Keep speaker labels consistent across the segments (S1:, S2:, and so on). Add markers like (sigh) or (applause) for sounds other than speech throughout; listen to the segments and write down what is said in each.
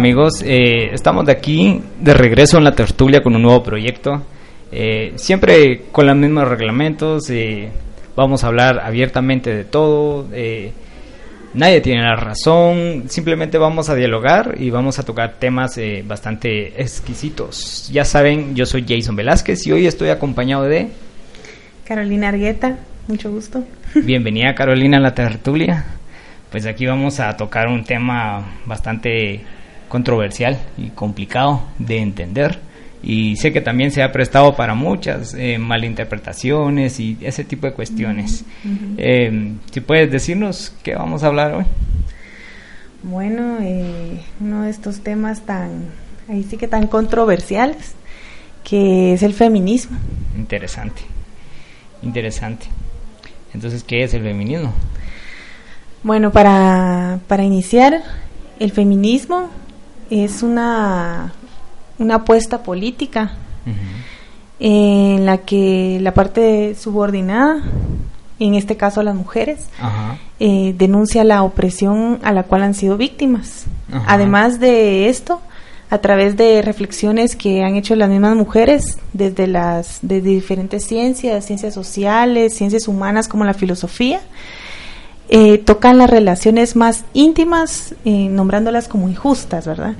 S1: Amigos, eh, estamos de aquí de regreso en la tertulia con un nuevo proyecto. Eh, siempre con los mismos reglamentos, eh, vamos a hablar abiertamente de todo. nadie tiene la razón, simplemente vamos a dialogar y vamos a tocar temas bastante exquisitos. Ya saben, yo soy Jason Velázquez y hoy estoy acompañado de
S2: Carolina Argueta, mucho gusto. (laughs)
S1: Bienvenida Carolina a la tertulia. Pues aquí vamos a tocar un tema bastante controversial y complicado de entender. Y sé que también se ha prestado para muchas eh, malinterpretaciones y ese tipo de cuestiones. Eh, si puedes decirnos qué vamos a hablar hoy.
S2: Bueno, eh, uno de estos temas tan, ahí sí que tan controversiales, que es el feminismo.
S1: Interesante, interesante. Entonces, ¿qué es el feminismo?
S2: Bueno, para, para iniciar, el feminismo es una, una apuesta política en la que la parte subordinada, en este caso las mujeres, eh, denuncia la opresión a la cual han sido víctimas. Además de esto, a través de reflexiones que han hecho las mismas mujeres desde las de diferentes ciencias, ciencias sociales, ciencias humanas como la filosofía, eh, tocan las relaciones más íntimas, eh, nombrándolas como injustas, ¿verdad?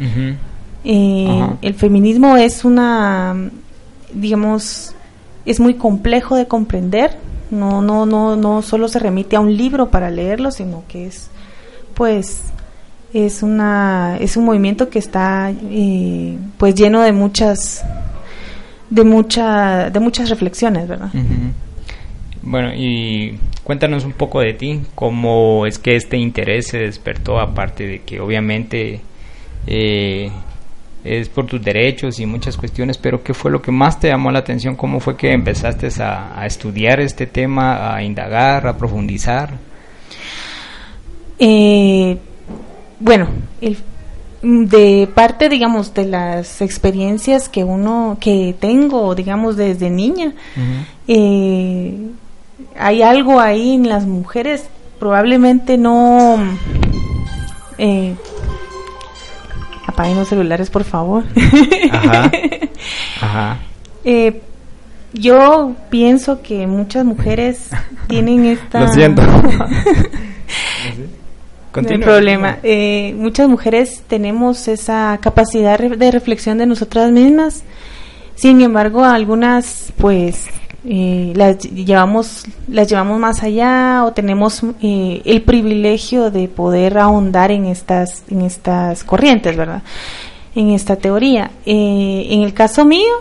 S2: Eh, el feminismo es una, digamos, es muy complejo de comprender. No, no, no, no solo se remite a un libro para leerlo, sino que es, pues, es una, es un movimiento que está, pues, lleno de muchas, de mucha, de muchas reflexiones, ¿verdad?
S1: Bueno, y cuéntanos un poco de ti, cómo es que este interés se despertó, aparte de que obviamente eh, es por tus derechos y muchas cuestiones, pero ¿qué fue lo que más te llamó la atención? ¿Cómo fue que empezaste a, estudiar este tema, a indagar, a profundizar?
S2: Eh, bueno, de parte, digamos, de las experiencias que uno, que tengo, digamos, desde niña, hay algo ahí en las mujeres, probablemente no... Eh, apaguen los celulares, por favor. Ajá. (laughs) Ajá. Eh, yo pienso que muchas mujeres tienen esta...
S1: Lo siento. (laughs)
S2: no hay problema. Eh, muchas mujeres tenemos esa capacidad de reflexión de nosotras mismas. Sin embargo, algunas pues eh, las llevamos las llevamos más allá o tenemos eh, el privilegio de poder ahondar en estas en estas corrientes verdad en esta teoría. Eh, en el caso mío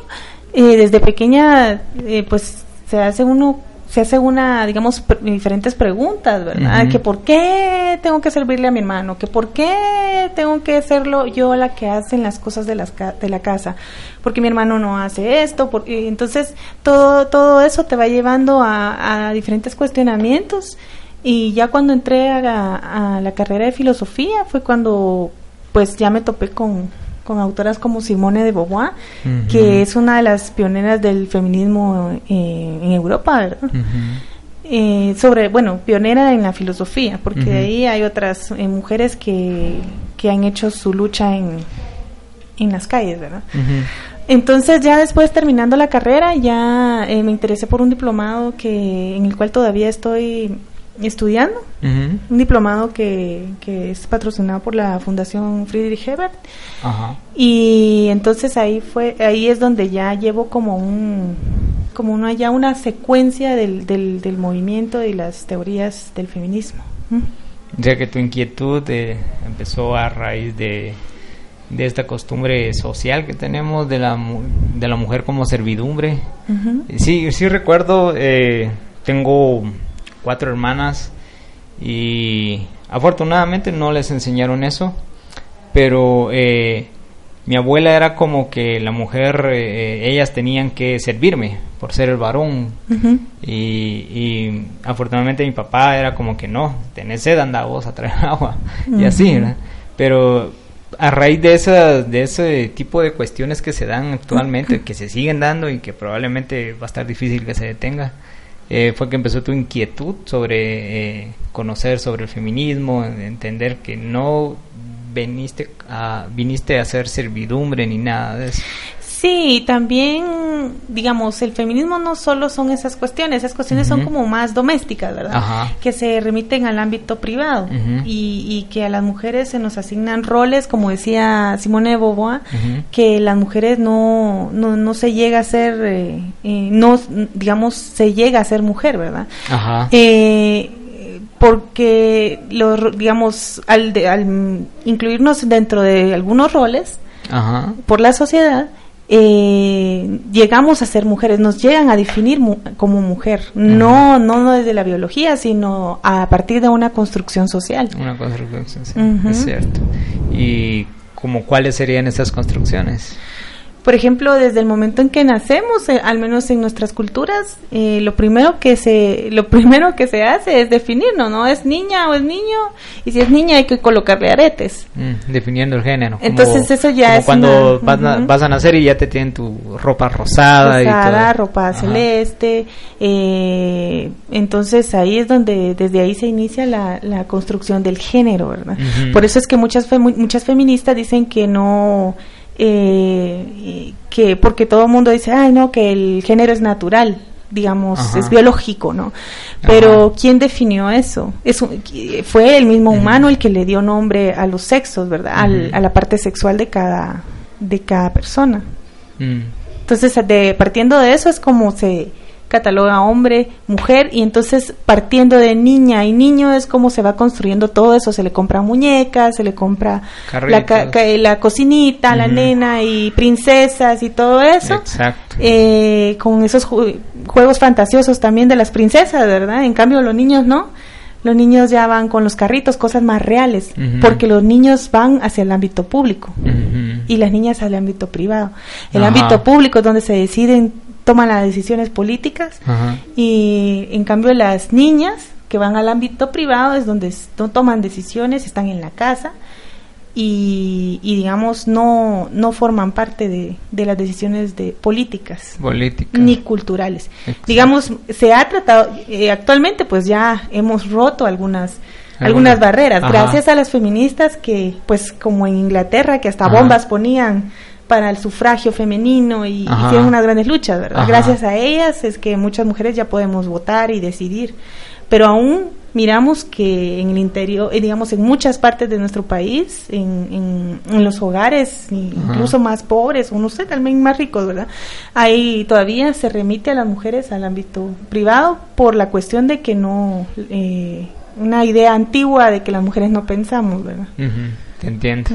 S2: desde pequeña pues se hace uno se hace una, digamos, diferentes preguntas, ¿verdad? Que por qué tengo que servirle a mi hermano, que por qué tengo que serlo yo la que hace las cosas de, las de la casa, porque mi hermano no hace esto, porque, entonces todo, todo eso te va llevando a, diferentes cuestionamientos y ya cuando entré a la carrera de filosofía fue cuando pues ya me topé con, con autoras como Simone de Beauvoir, que es una de las pioneras del feminismo eh, en Europa, ¿verdad? Eh, sobre, bueno, pionera en la filosofía, porque de ahí hay otras eh, mujeres que, que, han hecho su lucha en, en las calles, ¿verdad? Entonces ya después terminando la carrera ya me interesé por un diplomado que en el cual todavía estoy estudiando, un diplomado que, que, es patrocinado por la Fundación Friedrich Hebert. Y entonces ahí fue, ahí es donde ya llevo como un, como una, ya una secuencia del, del, del movimiento y las teorías del feminismo.
S1: O sea que tu inquietud eh, empezó a raíz de, de esta costumbre social que tenemos de la, de la mujer como servidumbre. Sí, sí recuerdo, eh, tengo cuatro hermanas y afortunadamente no les enseñaron eso, pero eh, mi abuela era como que la mujer, eh, ellas tenían que servirme por ser el varón. Y, afortunadamente mi papá era como que no, tenés sed, anda vos a traer (laughs) agua y así, ¿verdad? Pero a raíz de, esa, de ese tipo de cuestiones que se dan actualmente, que se siguen dando y que probablemente va a estar difícil que se detenga, eh, fue que empezó tu inquietud sobre eh, conocer sobre el feminismo, entender que no viniste a, viniste a hacer servidumbre ni nada de eso.
S2: Sí, también, digamos, el feminismo no solo son esas cuestiones, esas cuestiones son como más domésticas, ¿verdad? Que se remiten al ámbito privado y, que a las mujeres se nos asignan roles, como decía Simone de Beauvoir, que las mujeres no, no, no se llega a ser, eh, eh, no, digamos, se llega a ser mujer, ¿verdad? Ajá. Eh, porque, los, digamos, al, al incluirnos dentro de algunos roles, por la sociedad, eh, llegamos a ser mujeres, nos llegan a definir como mujer, no, no desde la biología, sino a partir de una construcción social.
S1: Una construcción social, es cierto. ¿Y como cuáles serían esas construcciones?
S2: Por ejemplo, desde el momento en que nacemos, eh, al menos en nuestras culturas, eh, lo primero que se lo (laughs) primero que se hace es definirnos, ¿no? Es niña o es niño, y si es niña hay que colocarle aretes.
S1: Mm, definiendo el género.
S2: Entonces eso ya es
S1: cuando vas, a nacer y ya te tienen tu ropa rosada,
S2: rosada ropa celeste. Eh, entonces ahí es donde desde ahí se inicia la, la construcción del género, ¿verdad? Por eso es que muchas muchas feministas dicen que no eh, que porque todo el mundo dice, ay, no, que el género es natural, digamos, es biológico, ¿no? Pero ¿quién definió eso? Es fue el mismo humano el que le dio nombre a los sexos, ¿verdad? a la parte sexual de cada, de cada persona. Mm. Entonces, de, partiendo de eso es como se cataloga hombre, mujer, y entonces partiendo de niña y niño es como se va construyendo todo eso, se le compra muñecas, se le compra la, la, cocinita, la nena y princesas y todo eso. Exacto. Eh, con esos juegos fantasiosos también de las princesas, ¿verdad? En cambio los niños no. Los niños ya van con los carritos, cosas más reales, porque los niños van hacia el ámbito público y las niñas al ámbito privado. El ámbito público es donde se deciden toman las decisiones políticas y en cambio las niñas que van al ámbito privado es donde no toman decisiones, están en la casa y, digamos no, no forman parte de, las decisiones de políticas, ni culturales. Digamos, se ha tratado, eh, actualmente pues ya hemos roto algunas algunas barreras, gracias a las feministas que pues como en Inglaterra que hasta bombas ponían para el sufragio femenino y hicieron unas grandes luchas, ¿verdad? Gracias a ellas es que muchas mujeres ya podemos votar y decidir. Pero aún miramos que en el interior, eh, digamos, en muchas partes de nuestro país, en, en, los hogares, incluso más pobres, o no sé, también más ricos, ¿verdad? Ahí todavía se remite a las mujeres al ámbito privado por la cuestión de que no, eh, una idea antigua de que las mujeres no pensamos, ¿verdad?
S1: Te entiendo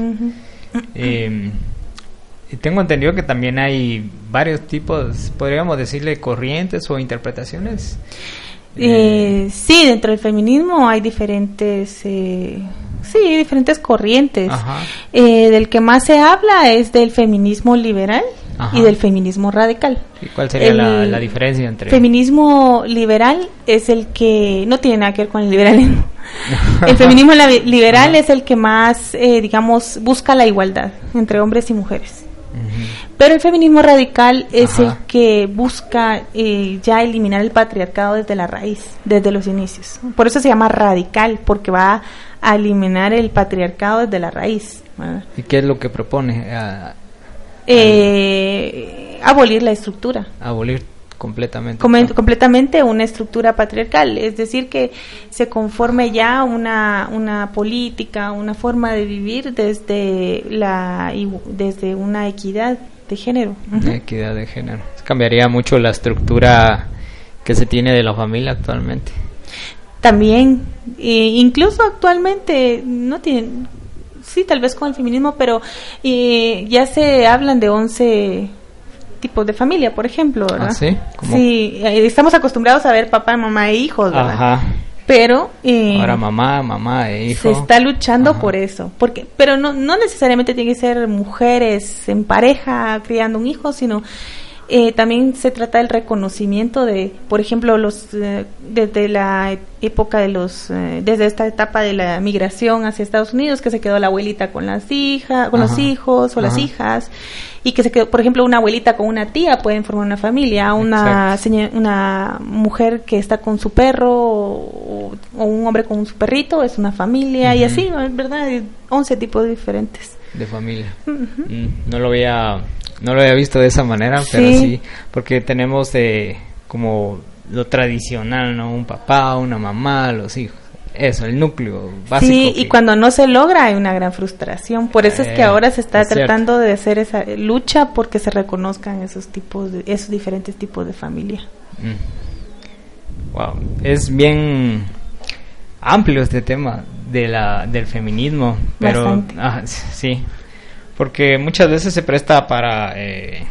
S1: tengo entendido que también hay varios tipos, podríamos decirle, corrientes o interpretaciones.
S2: Eh, sí, dentro del feminismo hay diferentes, eh, sí, diferentes corrientes. Eh, del que más se habla es del feminismo liberal y del feminismo radical.
S1: ¿Y cuál sería la, diferencia entre?
S2: Feminismo liberal es el que no tiene nada que ver con el liberalismo. (laughs) el feminismo liberal es el que más, digamos, busca la igualdad entre hombres y mujeres. Pero el feminismo radical es el que busca eh, ya eliminar el patriarcado desde la raíz, desde los inicios. Por eso se llama radical, porque va a eliminar el patriarcado desde la raíz.
S1: ¿Y qué es lo que propone?
S2: eh, abolir la estructura.
S1: Abolir completamente.
S2: completamente una estructura patriarcal, es decir, que se conforme ya una, una política, una forma de vivir desde, la, desde una equidad de género.
S1: Equidad de género. Cambiaría mucho la estructura que se tiene de la familia actualmente.
S2: También, incluso actualmente no tienen, sí, tal vez con el feminismo, pero eh, ya se hablan de 11 tipos de familia, por ejemplo, ¿verdad?
S1: ¿Ah, sí?
S2: Sí, eh, estamos acostumbrados a ver papá, mamá e hijos, ¿verdad? Ajá. Pero
S1: eh, ahora mamá, mamá e hijo.
S2: Se está luchando por eso, porque pero no no necesariamente tiene que ser mujeres en pareja criando un hijo, sino eh, también se trata del reconocimiento de, por ejemplo, los eh, desde la época de los, eh, desde esta etapa de la migración hacia Estados Unidos, que se quedó la abuelita con las hijas, con los hijos o las hijas, y que se quedó, por ejemplo, una abuelita con una tía pueden formar una familia, una una mujer que está con su perro o o, un hombre con su perrito es una familia y así, ¿verdad? 11 tipos diferentes.
S1: De familia. Mm, no lo había no lo había visto de esa manera, pero sí, porque tenemos de como lo tradicional, ¿no? Un papá, una mamá, los hijos. Eso, el núcleo básico.
S2: Sí, y cuando no se logra hay una gran frustración. Por eso es que eh, ahora se está tratando de hacer esa lucha porque se reconozcan esos tipos, de, esos diferentes tipos de familia.
S1: Wow, mm. es bien amplio este tema de la del feminismo, pero ah, sí, porque muchas veces se presta para eh,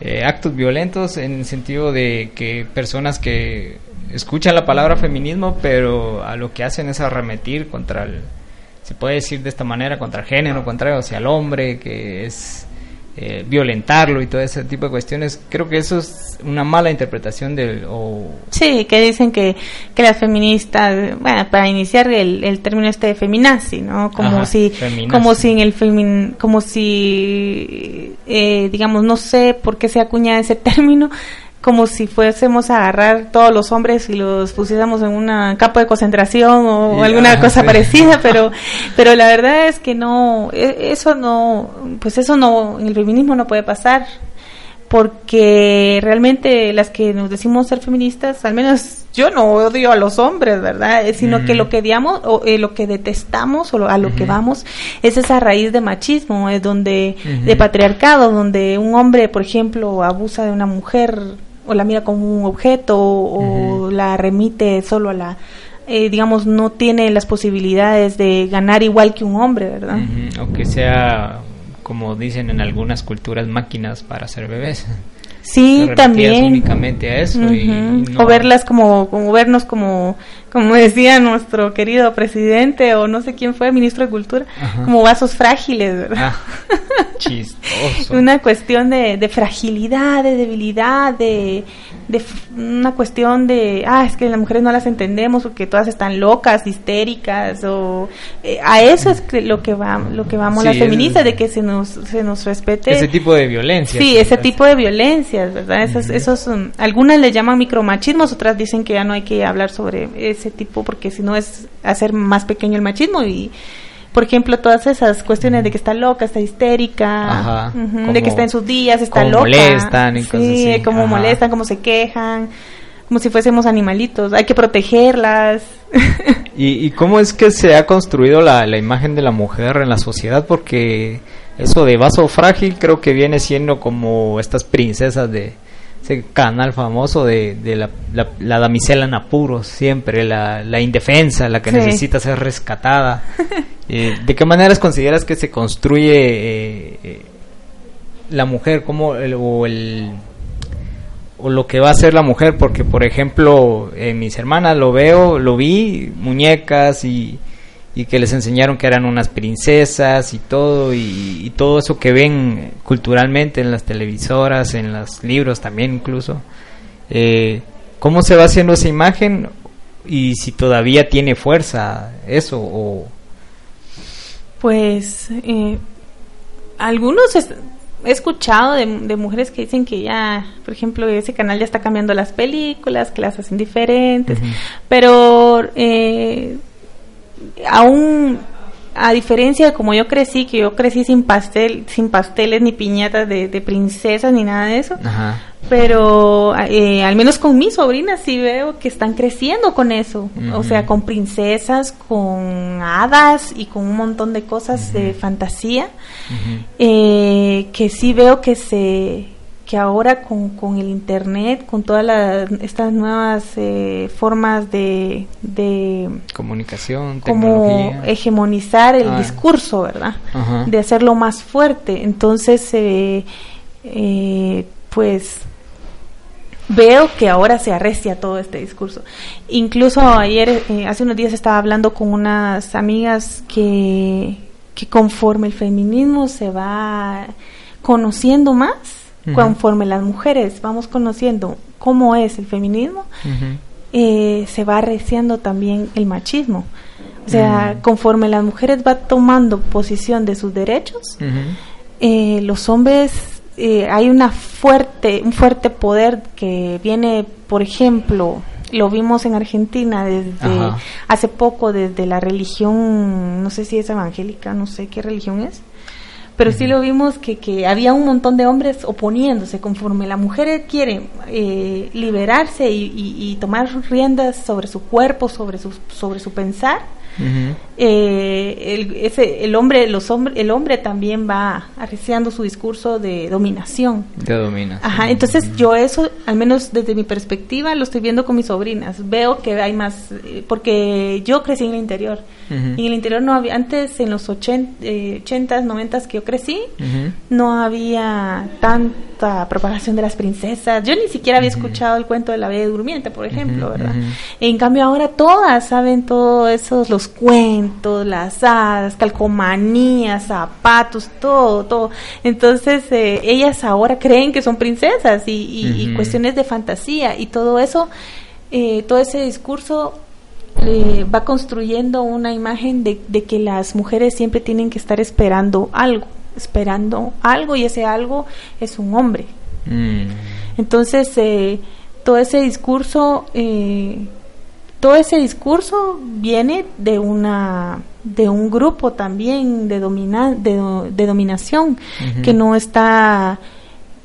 S1: eh, actos violentos en el sentido de que personas que escuchan la palabra feminismo, pero a lo que hacen es arremetir contra el, se puede decir de esta manera, contra el género, contra el hombre, que es eh, violentarlo y todo ese tipo de cuestiones. Creo que eso es una mala interpretación del...
S2: Sí, que dicen que, que las feministas, bueno, para iniciar el, el término este de feminazi, ¿no? Como si, como si en el femin, como si, eh, digamos, no sé por qué se acuña ese término, como si fuésemos a agarrar todos los hombres y los pusiéramos en un campo de concentración o alguna (laughs) cosa parecida, (laughs) pero pero la verdad es que no e, eso no pues eso no en el feminismo no puede pasar porque realmente las que nos decimos ser feministas, al menos yo no odio a los hombres, ¿verdad? Sino que lo que odiamos o eh, lo que detestamos o a lo que vamos es esa raíz de machismo, es donde de patriarcado, donde un hombre, por ejemplo, abusa de una mujer o la mira como un objeto o, la remite solo a la eh, digamos no tiene las posibilidades de ganar igual que un hombre verdad
S1: o que sea como dicen en algunas culturas máquinas para hacer bebés.
S2: Sí también.
S1: únicamente a eso
S2: o verlas como como vernos como como decía nuestro querido presidente o no sé quién fue, ministro de Cultura, como vasos frágiles, ¿verdad?
S1: Ah, (laughs) chistoso.
S2: una cuestión de, fragilidad, de debilidad, de, de una cuestión de, ah, es que las mujeres no las entendemos porque todas están locas, histéricas, o eh, a eso es lo que va, lo que vamos las feministas, de que se nos, se nos respete.
S1: Ese tipo de violencia.
S2: Sí, ese tipo de violencias, ¿verdad? Esos, esos, algunas le llaman micromachismos, otras dicen que ya no hay que hablar sobre ese tipo porque si no es hacer más pequeño el machismo y por ejemplo todas esas cuestiones de que está loca, está histérica, de que está en sus días, está loca,
S1: molestan y sí,
S2: como molestan, como se quejan, como si fuésemos animalitos, hay que protegerlas. (laughs)
S1: ¿Y, ¿Y, cómo es que se ha construido la, la imagen de la mujer en la sociedad? Porque eso de vaso frágil creo que viene siendo como estas princesas de, ese canal famoso de, de la, la, damisela en apuros, siempre, la, la indefensa, la que necesita ser rescatada. (laughs) Eh, ¿De qué maneras consideras que se construye eh, eh, la mujer como o, el, o lo que va a ser la mujer? Porque, por ejemplo, mis hermanas lo veo, lo vi, muñecas y y que les enseñaron que eran unas princesas y todo y, todo eso que ven culturalmente en las televisoras, en los libros también incluso. Eh, ¿Cómo se va haciendo esa imagen y si todavía tiene fuerza eso o
S2: pues eh, algunos he escuchado de, mujeres que dicen que ya, por ejemplo, ese canal ya está cambiando las películas, que las hacen diferentes, pero eh, aún a diferencia de como yo crecí, que yo crecí sin pastel, sin pasteles ni piñatas de, princesas ni nada de eso, pero eh, al menos con mis sobrinas sí veo que están creciendo con eso, o sea, con princesas, con hadas y con un montón de cosas de fantasía, eh, que sí veo que se que ahora con, con el internet, con todas estas nuevas eh, formas de, de
S1: comunicación,
S2: como hegemonizar el ah. discurso, ¿verdad? De hacerlo más fuerte. Entonces, eh, eh, pues veo que ahora se arrestia todo este discurso. Incluso ayer, hace unos días estaba hablando con unas amigas que, que conforme el feminismo se va conociendo más, conforme las mujeres vamos conociendo cómo es el feminismo, eh, se va arreciando también el machismo. O sea, conforme las mujeres va tomando posición de sus derechos, eh, los hombres eh, hay una fuerte, un fuerte poder que viene, por ejemplo, lo vimos en Argentina desde hace poco, desde la religión, no sé si es evangélica, no sé qué religión es, pero sí lo vimos que, que había un montón de hombres oponiéndose conforme la mujer quiere eh, liberarse y, y, tomar riendas sobre su cuerpo, sobre su, sobre su pensar eh, el, ese, el hombre, los hombres, el hombre también va arreciando su discurso de dominación.
S1: De dominación.
S2: Ajá, entonces yo eso, al menos desde mi perspectiva, lo estoy viendo con mis sobrinas. Veo que hay más, eh, porque yo crecí en el interior. En el interior no había, antes en los 80, eh, 80 90 que yo crecí, no había tanta propagación de las princesas. Yo ni siquiera había escuchado el cuento de la Bella Durmiente, por ejemplo, ¿verdad? En cambio ahora todas saben todos esos, los cuentos, las hadas, calcomanías, zapatos, todo, todo. Entonces eh, ellas ahora creen que son princesas y, cuestiones de fantasía y todo eso, eh, todo ese discurso eh, va construyendo una imagen de, que las mujeres siempre tienen que estar esperando algo, esperando algo y ese algo es un hombre. Mm. Entonces, todo ese discurso todo ese discurso viene de una de un grupo también de domina, de, dominación que no está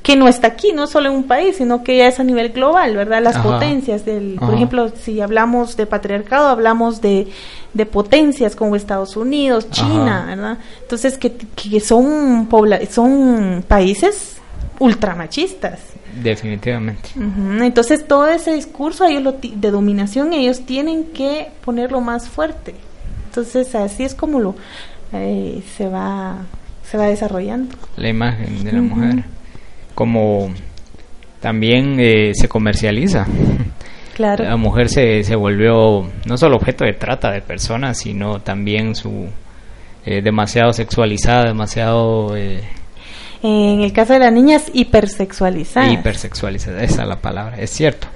S2: que no está aquí, no solo en un país, sino que ya es a nivel global, ¿verdad? Las potencias del, por ejemplo, si hablamos de patriarcado, hablamos de, de potencias como Estados Unidos, China, ¿verdad? Entonces que, que son son países ultramachistas.
S1: Definitivamente.
S2: Entonces todo ese discurso ellos de dominación ellos tienen que ponerlo más fuerte. Entonces así es como lo eh, se va se va desarrollando.
S1: La imagen de la mujer como también eh, se comercializa.
S2: Claro.
S1: La mujer se, se volvió no solo objeto de trata de personas, sino también su eh, demasiado sexualizada, demasiado
S2: en el caso de las niñas, hipersexualizadas.
S1: Hipersexualizadas, esa es la palabra, es cierto.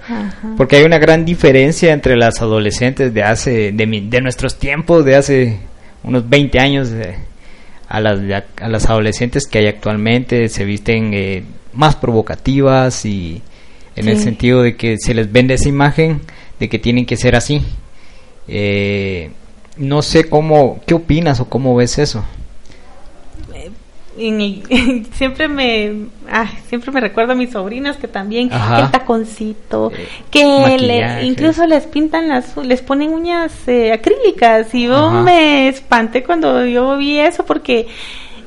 S1: Porque hay una gran diferencia entre las adolescentes de hace, de, nuestros tiempos, de hace unos 20 años, a, las, a las adolescentes que hay actualmente, se visten eh, más provocativas y en el sentido de que se les vende esa imagen de que tienen que ser así. Eh, no sé cómo, ¿qué opinas o cómo ves eso? (laughs)
S2: siempre me siempre me recuerdo a mis sobrinas que también el taconcito eh, que incluso les pintan las les ponen uñas eh, acrílicas y yo me espanté cuando yo vi eso porque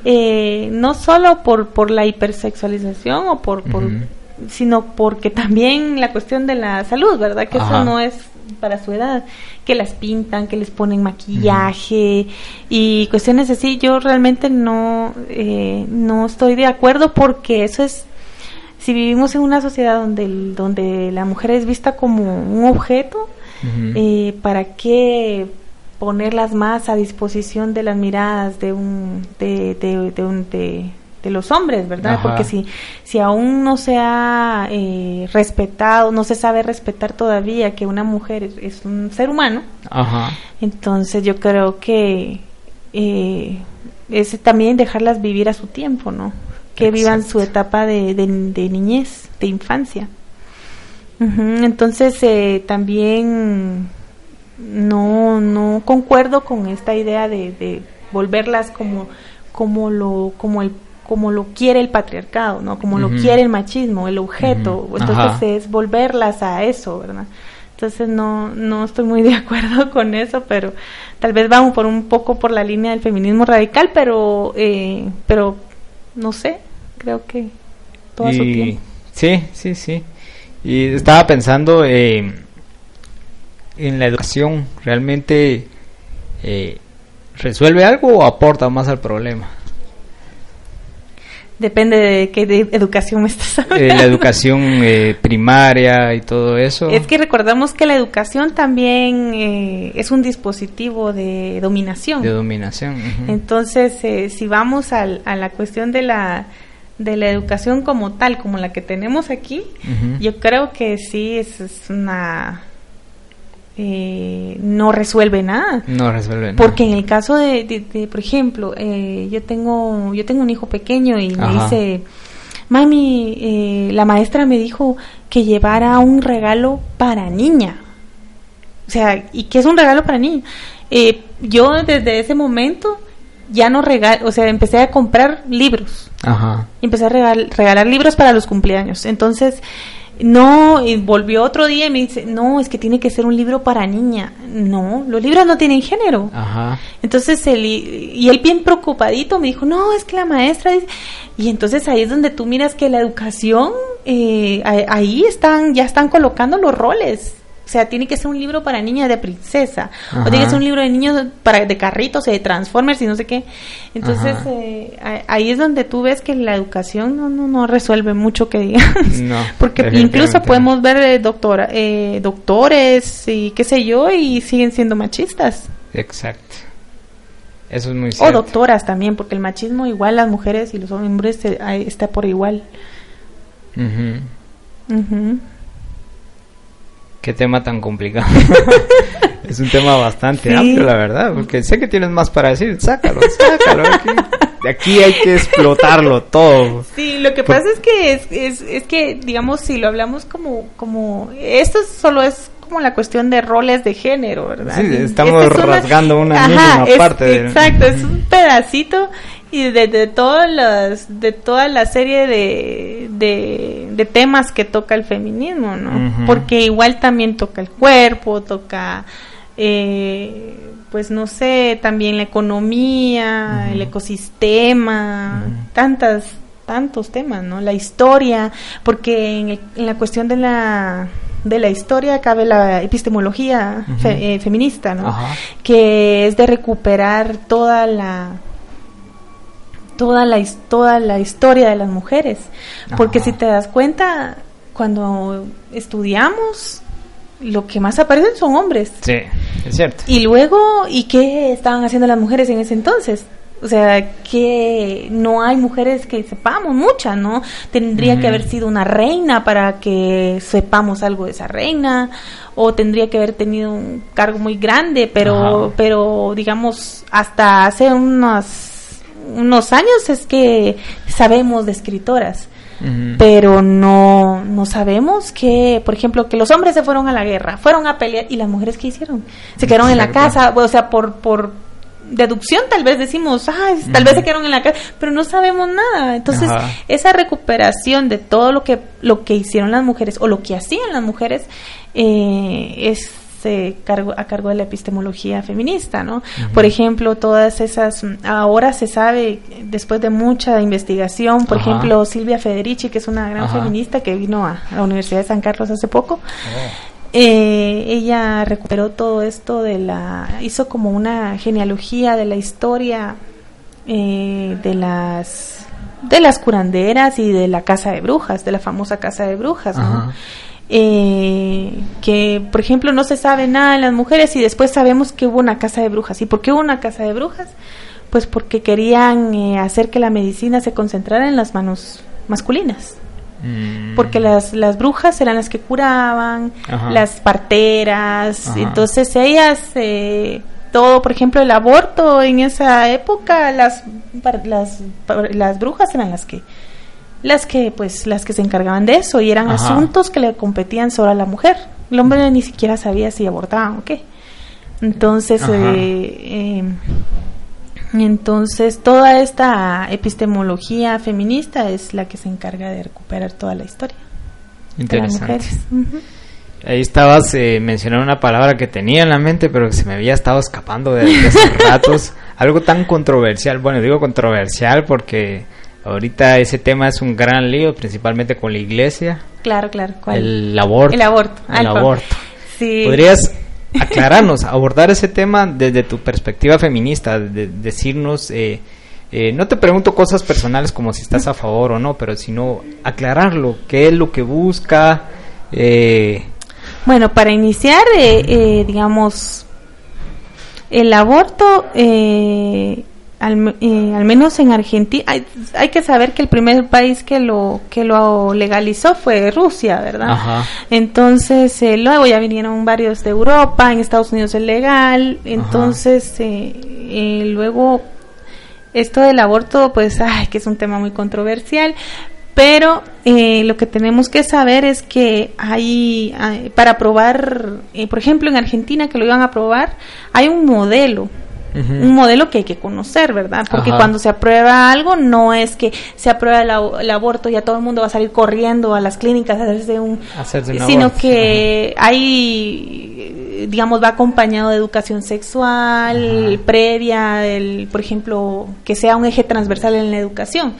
S2: eh, no solo por por la hipersexualización o por, por sino porque también la cuestión de la salud verdad que eso no es para su edad, que las pintan, que les ponen maquillaje y cuestiones así. Yo realmente no, eh, no estoy de acuerdo porque eso es, si vivimos en una sociedad donde, donde la mujer es vista como un objeto, eh, ¿para qué ponerlas más a disposición de las miradas de un, de, de, un, de, de los hombres, ¿verdad? Porque si, si aún no se ha eh, respetado, no se sabe respetar todavía que una mujer es, un ser humano, entonces yo creo que eh, es también dejarlas vivir a su tiempo, ¿no? Que vivan su etapa de, de, niñez, de infancia. Entonces eh, también no, no concuerdo con esta idea de, de volverlas como como lo como el como lo quiere el patriarcado, ¿no? Como lo quiere el machismo, el objeto. Entonces es volverlas a eso, ¿verdad? Entonces no, no estoy muy (laughs) de acuerdo con eso, pero tal vez vamos por un poco por la línea del feminismo radical, pero, eh, pero no sé, creo que todo su tiempo.
S1: Sí, sí, sí. Y estaba pensando eh, en la educación, ¿realmente eh, resuelve algo o aporta más al problema?
S2: Depende de qué educación me estás hablando.
S1: la educación eh, primaria y todo eso.
S2: Es que recordamos que la educación también eh, es un dispositivo de dominación.
S1: De dominación.
S2: Entonces, eh, si vamos a la cuestión de la de la educación como tal, como la que tenemos aquí, yo creo que sí es una eh, no resuelve nada.
S1: No resuelve
S2: Porque en el caso de, por ejemplo, eh, yo tengo yo tengo un hijo pequeño y me dice, mami, eh, la maestra me dijo que llevara un regalo para niña. O sea, y que es un regalo para niños. Eh, yo desde ese momento ya no regal, o sea, empecé a comprar libros.
S1: Ajá.
S2: Empecé a regalar libros para los cumpleaños. Entonces, no, y volvió otro día y me dice, no, es que tiene que ser un libro para niña. No, los libros no tienen género.
S1: Ajá.
S2: Entonces, él, y él bien preocupadito me dijo, no, es que la maestra... Y entonces ahí es donde tú miras que la educación, eh, ahí están, ya están colocando los roles. O sea, tiene que ser un libro para niñas de princesa. O tiene que ser un libro de niños para, de carritos, de Transformers y no sé qué. Entonces, eh, ahí es donde tú ves que la educación no, no, no resuelve mucho que digamos. No, (laughs) Porque incluso podemos ver eh, doctora, eh, doctores y qué sé yo, y siguen siendo machistas.
S1: Exacto. Eso es muy cierto.
S2: O doctoras también, porque el machismo igual las mujeres y los hombres está por igual.
S1: mhm Qué tema tan complicado. (laughs) es un tema bastante amplio, la verdad, porque sé que tienes más para decir. Sácalo, sácalo. Aquí, aquí hay que explotarlo todo.
S2: Sí, lo que pasa es que es, es, es, que, digamos, si lo hablamos como, como, esto solo es como la cuestión de roles de género, ¿verdad?
S1: Sí, estamos rasgando una, mínima parte.
S2: De... Exacto, es un pedacito y de, de todas las de toda la serie de, de, temas que toca el feminismo no porque igual también toca el cuerpo toca eh, pues no sé también la economía el ecosistema tantas tantos temas no la historia porque en, la cuestión de la de la historia cabe la epistemología eh, feminista, ¿no? Que es de recuperar toda la toda la, toda la historia de las mujeres. Porque si te das cuenta, cuando estudiamos, lo que más aparecen son hombres.
S1: Sí, es cierto.
S2: Y luego, ¿y qué estaban haciendo las mujeres en ese entonces? O sea, que no hay mujeres que sepamos, muchas, ¿no? Tendría que haber sido una reina para que sepamos algo de esa reina, o tendría que haber tenido un cargo muy grande, pero, pero digamos, hasta hace unas unos años es que sabemos de escritoras, pero no, no sabemos que, por ejemplo, que los hombres se fueron a la guerra, fueron a pelear y las mujeres qué hicieron? Se quedaron en la casa, o sea, por, por deducción tal vez decimos, ah, tal vez se quedaron en la casa, pero no sabemos nada. Entonces, esa recuperación de todo lo que lo que hicieron las mujeres o lo que hacían las mujeres eh, es cargo, a cargo de la epistemología feminista, ¿no? Por ejemplo, todas esas, ahora se sabe, después de mucha investigación, por ejemplo, Silvia Federici, que es una gran feminista que vino a, la Universidad de San Carlos hace poco, oh. eh, ella recuperó todo esto de la, hizo como una genealogía de la historia eh, de las de las curanderas y de la casa de brujas, de la famosa casa de brujas, ¿no? Eh, que, por ejemplo, no se sabe nada de las mujeres y después sabemos que hubo una casa de brujas. ¿Y por qué hubo una casa de brujas? Pues porque querían eh, hacer que la medicina se concentrara en las manos masculinas. Mm. Porque las, las brujas eran las que curaban, las parteras, entonces ellas, eh, todo, por ejemplo, el aborto en esa época, las, las, las brujas eran las que las que pues las que se encargaban de eso y eran asuntos que le competían solo a la mujer. El hombre ni siquiera sabía si abortaban o qué. Entonces eh, em, entonces toda esta epistemología feminista es la que se encarga de recuperar toda la historia
S1: interesante. ahí estabas eh, mencionando una palabra que tenía en la mente pero que se me había estado escapando de, de hace (laughs) ratos. Algo tan controversial bueno digo controversial porque Ahorita ese tema es un gran lío, principalmente con la iglesia.
S2: Claro, claro.
S1: ¿Cuál? El aborto.
S2: El aborto.
S1: El aborto. Sí. ¿Podrías (laughs) aclararnos, abordar ese tema desde tu perspectiva feminista, de, decirnos, eh, eh, no te pregunto cosas personales como si estás a favor o no, pero sino aclararlo, qué es lo que busca. Eh,
S2: bueno, para iniciar, digamos, el aborto al, eh, al, menos en Argentina, hay, hay, que saber que el primer país que lo que lo legalizó fue Rusia, ¿verdad? Entonces, eh, luego ya vinieron varios de Europa, en Estados Unidos es legal, entonces, eh, luego, esto del aborto, pues, ay, que es un tema muy controversial, Pero eh, lo que tenemos que saber es que hay, para aprobar, eh, por ejemplo, en Argentina que lo iban a aprobar, hay un modelo un modelo que hay que conocer, ¿verdad? Porque cuando se aprueba algo, no es que se aprueba el, aborto y ya todo el mundo va a salir corriendo a las clínicas a hacerse un... sino que hay, digamos, va acompañado de educación sexual previa, el, por ejemplo, que sea un eje transversal en la educación.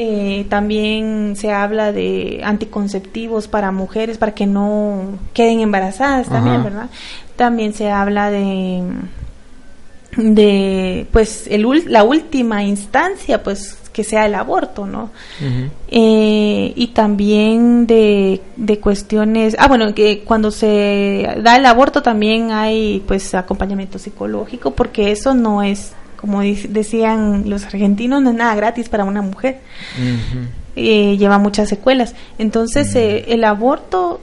S2: Eh, también se habla de anticonceptivos para mujeres para que no queden embarazadas también, ¿verdad? También se habla de de pues el, la última instancia pues que sea el aborto no eh, y también de, de cuestiones ah bueno que cuando se da el aborto también hay pues acompañamiento psicológico porque eso no es como decían los argentinos no es nada gratis para una mujer. Eh, lleva muchas secuelas. Entonces eh, el aborto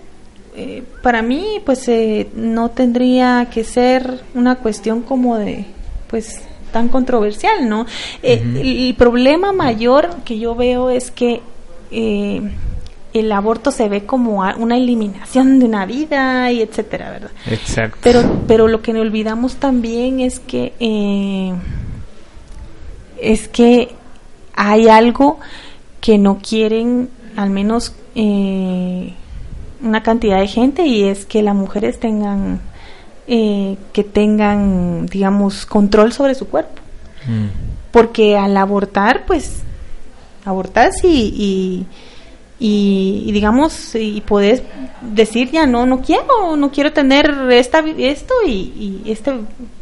S2: para mí pues no tendría que ser una cuestión como de pues tan controversial, ¿no? Eh, el, problema mayor que yo veo es que eh, el aborto se ve como una eliminación de una vida y etcétera, ¿verdad?
S1: Exacto.
S2: Pero, pero lo que no olvidamos también es que eh, es que hay algo que no quieren, al menos una cantidad de gente, y es que las mujeres tengan eh, que tengan, digamos, control sobre su cuerpo. Mm. Porque al abortar, pues, abortas y, y, digamos, y puedes decir ya no, no quiero, no quiero tener esta, esto y, este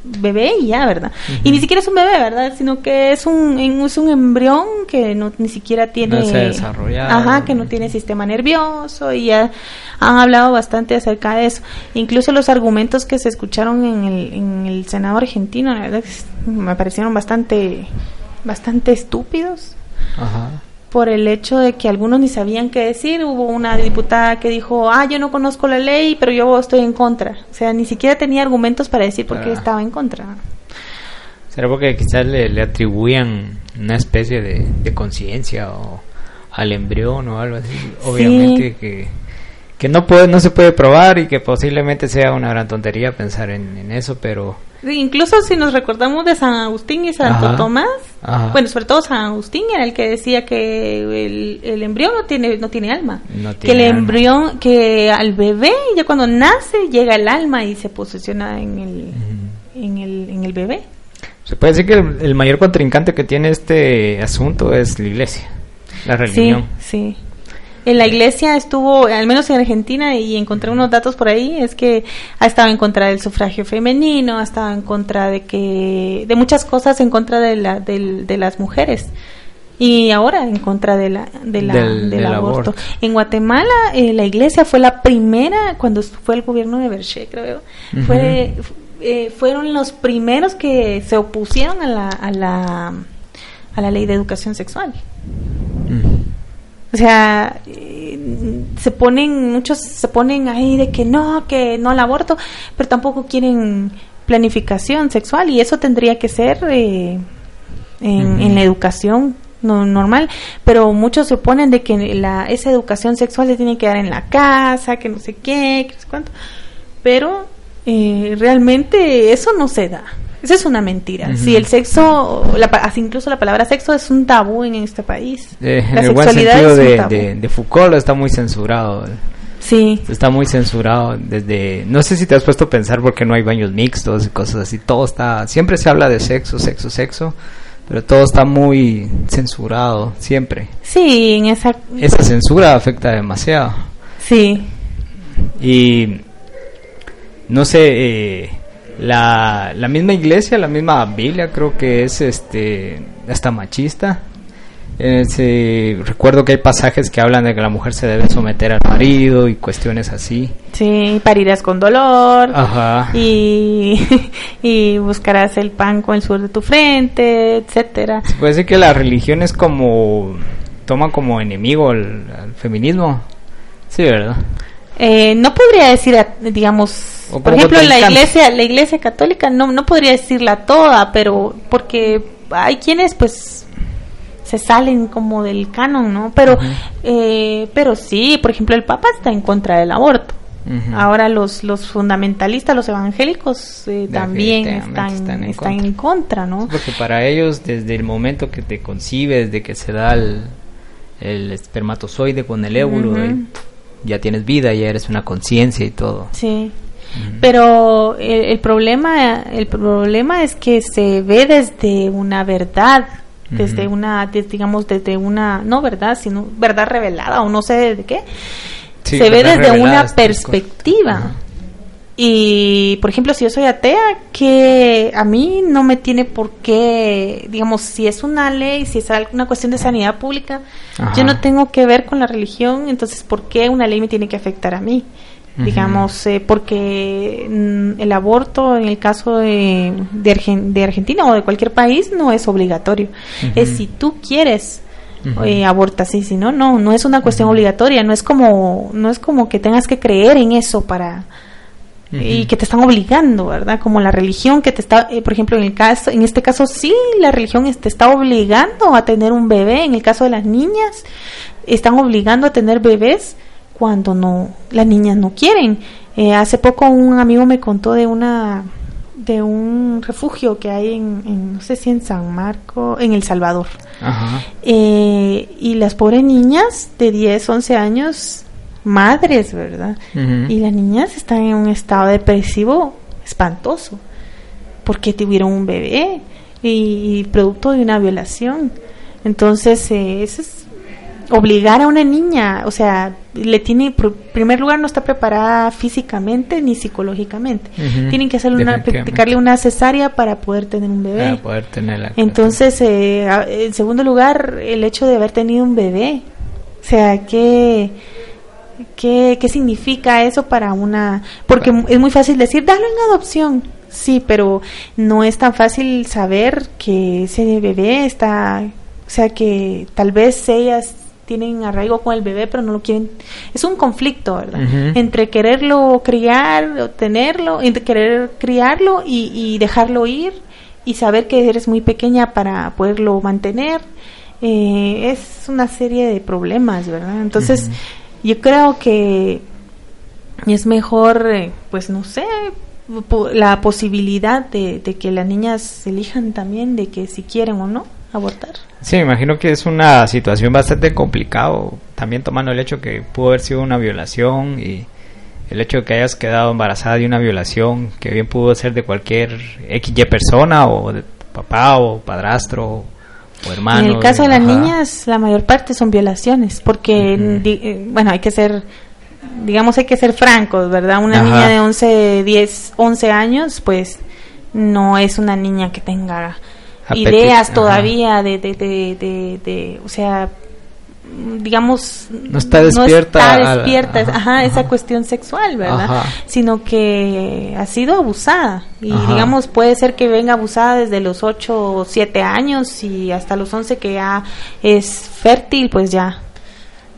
S2: bebé y ya, ¿verdad? Y ni siquiera es un bebé, ¿verdad? Sino que es un, es un embrión que no, ni siquiera tiene... Ajá, que no tiene sistema nervioso y ya han hablado bastante acerca de eso. Incluso los argumentos que se escucharon en el, en el Senado argentino, la verdad, me parecieron bastante, bastante estúpidos. Ajá por el hecho de que algunos ni sabían qué decir. Hubo una diputada que dijo, ah, yo no conozco la ley, pero yo estoy en contra. O sea, ni siquiera tenía argumentos para decir por qué ah. estaba en contra.
S1: ¿Será porque quizás le, atribuían una especie de, conciencia o al embrión o algo así? Obviamente que que no puede no se puede probar y que posiblemente sea una gran tontería pensar en, eso pero
S2: incluso si nos recordamos de San Agustín y Santo Tomás bueno sobre todo San Agustín era el que decía que el, embrión no tiene no tiene alma que el embrión que al bebé ya cuando nace llega el alma y se posesiona en el en el en el bebé.
S1: Se puede decir que el, mayor contrincante que tiene este asunto es la iglesia la religión.
S2: sí sí en la iglesia estuvo, al menos en Argentina, y encontré unos datos por ahí, es que ha estado en contra del sufragio femenino, ha estado en contra de que, de muchas cosas en contra de, la, de, las mujeres y ahora en contra de la, de la del, aborto. En Guatemala eh, la iglesia fue la primera cuando fue el gobierno de Berché, creo. Fue eh, fueron los primeros que se opusieron a la a la, a la ley de educación sexual. O sea, se ponen, muchos se ponen ahí de que no, que no al aborto, pero tampoco quieren planificación sexual y eso tendría que ser eh, en, la educación no, normal, pero muchos se oponen de que la, esa educación sexual se tiene que dar en la casa, que no sé qué, que no sé cuánto, pero eh, realmente eso no se da. Esa es una mentira. Si el sexo, incluso la palabra sexo es un tabú en este país.
S1: Eh, la el buen sentido de, de, Foucault está muy censurado.
S2: Sí.
S1: Está muy censurado desde... No sé si te has puesto a pensar por qué no hay baños mixtos y cosas así. Todo está... Siempre se habla de sexo, sexo, sexo. Pero todo está muy censurado, siempre.
S2: Sí, en esa...
S1: Esa censura afecta demasiado.
S2: Sí.
S1: Y... No sé... Eh, la, la misma iglesia, la misma Biblia creo que es este hasta machista. recuerdo que hay pasajes que hablan de que la mujer se debe someter al marido y cuestiones así.
S2: Sí, parirás con dolor. Ajá. Y, (laughs) y buscarás el pan con el sur de tu frente, etcétera.
S1: Se puede decir que la religión es como toma como enemigo al feminismo. Sí, ¿verdad?
S2: Eh, no podría decir, digamos, por ejemplo, la iglesia, la iglesia católica, no, no podría decirla toda, pero porque hay quienes, pues, se salen como del canon, ¿no? Pero, eh, pero sí, por ejemplo, el Papa está en contra del aborto. Ahora los, los fundamentalistas, los evangélicos eh, también están, están, en, contra. ¿no?
S1: Porque para ellos, desde el momento que te concibes, desde que se da el, el espermatozoide con el évulo, ya tienes vida, ya eres una conciencia y todo.
S2: Sí. Pero el, problema el problema es que se ve desde una verdad, desde una digamos desde una no verdad, sino verdad revelada o no sé de qué. se ve desde una perspectiva. Y, por ejemplo, si yo soy atea, que a mí no me tiene por qué, digamos, si es una ley, si es una cuestión de sanidad pública, yo no tengo que ver con la religión, entonces, ¿por qué una ley me tiene que afectar a mí? digamos, eh, porque mm, el aborto en el caso de, de, Argentina o de cualquier país no es obligatorio. Es si tú quieres eh, abortas y si no, no, no es una cuestión obligatoria, no es como, no es como que tengas que creer en eso para y que te están obligando, ¿verdad? Como la religión que te está, eh, por ejemplo, en el caso, en este caso sí, la religión te está obligando a tener un bebé. En el caso de las niñas, están obligando a tener bebés cuando no las niñas no quieren. Eh, hace poco un amigo me contó de una de un refugio que hay en, no sé si en San Marco, en El Salvador. Eh, y las pobres niñas de 10, 11 años, madres, ¿verdad? Y las niñas están en un estado depresivo espantoso, porque tuvieron un bebé y, producto de una violación. Entonces, eh, eso es obligar a una niña, o sea, le tiene, en primer lugar, no está preparada físicamente ni psicológicamente. Tienen que hacerle una, practicarle una cesárea para poder tener un bebé.
S1: Para poder tenerla.
S2: Entonces, eh, en segundo lugar, el hecho de haber tenido un bebé. O sea, ¿qué, qué, qué significa eso para una...? Porque es muy fácil decir, dalo en adopción. Sí, pero no es tan fácil saber que ese bebé está... O sea, que tal vez ellas tienen arraigo con el bebé, pero no lo quieren. Es un conflicto, ¿verdad? Entre quererlo criar, o tenerlo, entre querer criarlo y, dejarlo ir y saber que eres muy pequeña para poderlo mantener. Eh, es una serie de problemas, ¿verdad? Entonces, yo creo que es mejor, eh, pues no sé, la posibilidad de, que las niñas elijan también de que si quieren o no abortar.
S1: Sí, me imagino que es una situación bastante complicada, también tomando el hecho que pudo haber sido una violación y el hecho de que hayas quedado embarazada de una violación, que bien pudo ser de cualquier XY persona o de papá o padrastro o.
S2: En el caso de, las niñas, la mayor parte son violaciones, porque, eh, bueno, hay que ser, digamos, hay que ser francos, ¿verdad? Una niña de 11, 10, 11 años, pues no es una niña que tenga ideas todavía de, de, de, de, o sea, digamos
S1: no está despierta,
S2: no está despierta ajá, esa cuestión sexual verdad sino que ha sido abusada. Y digamos puede ser que venga abusada desde los 8 o 7 años y hasta los 11 que ya es fértil pues ya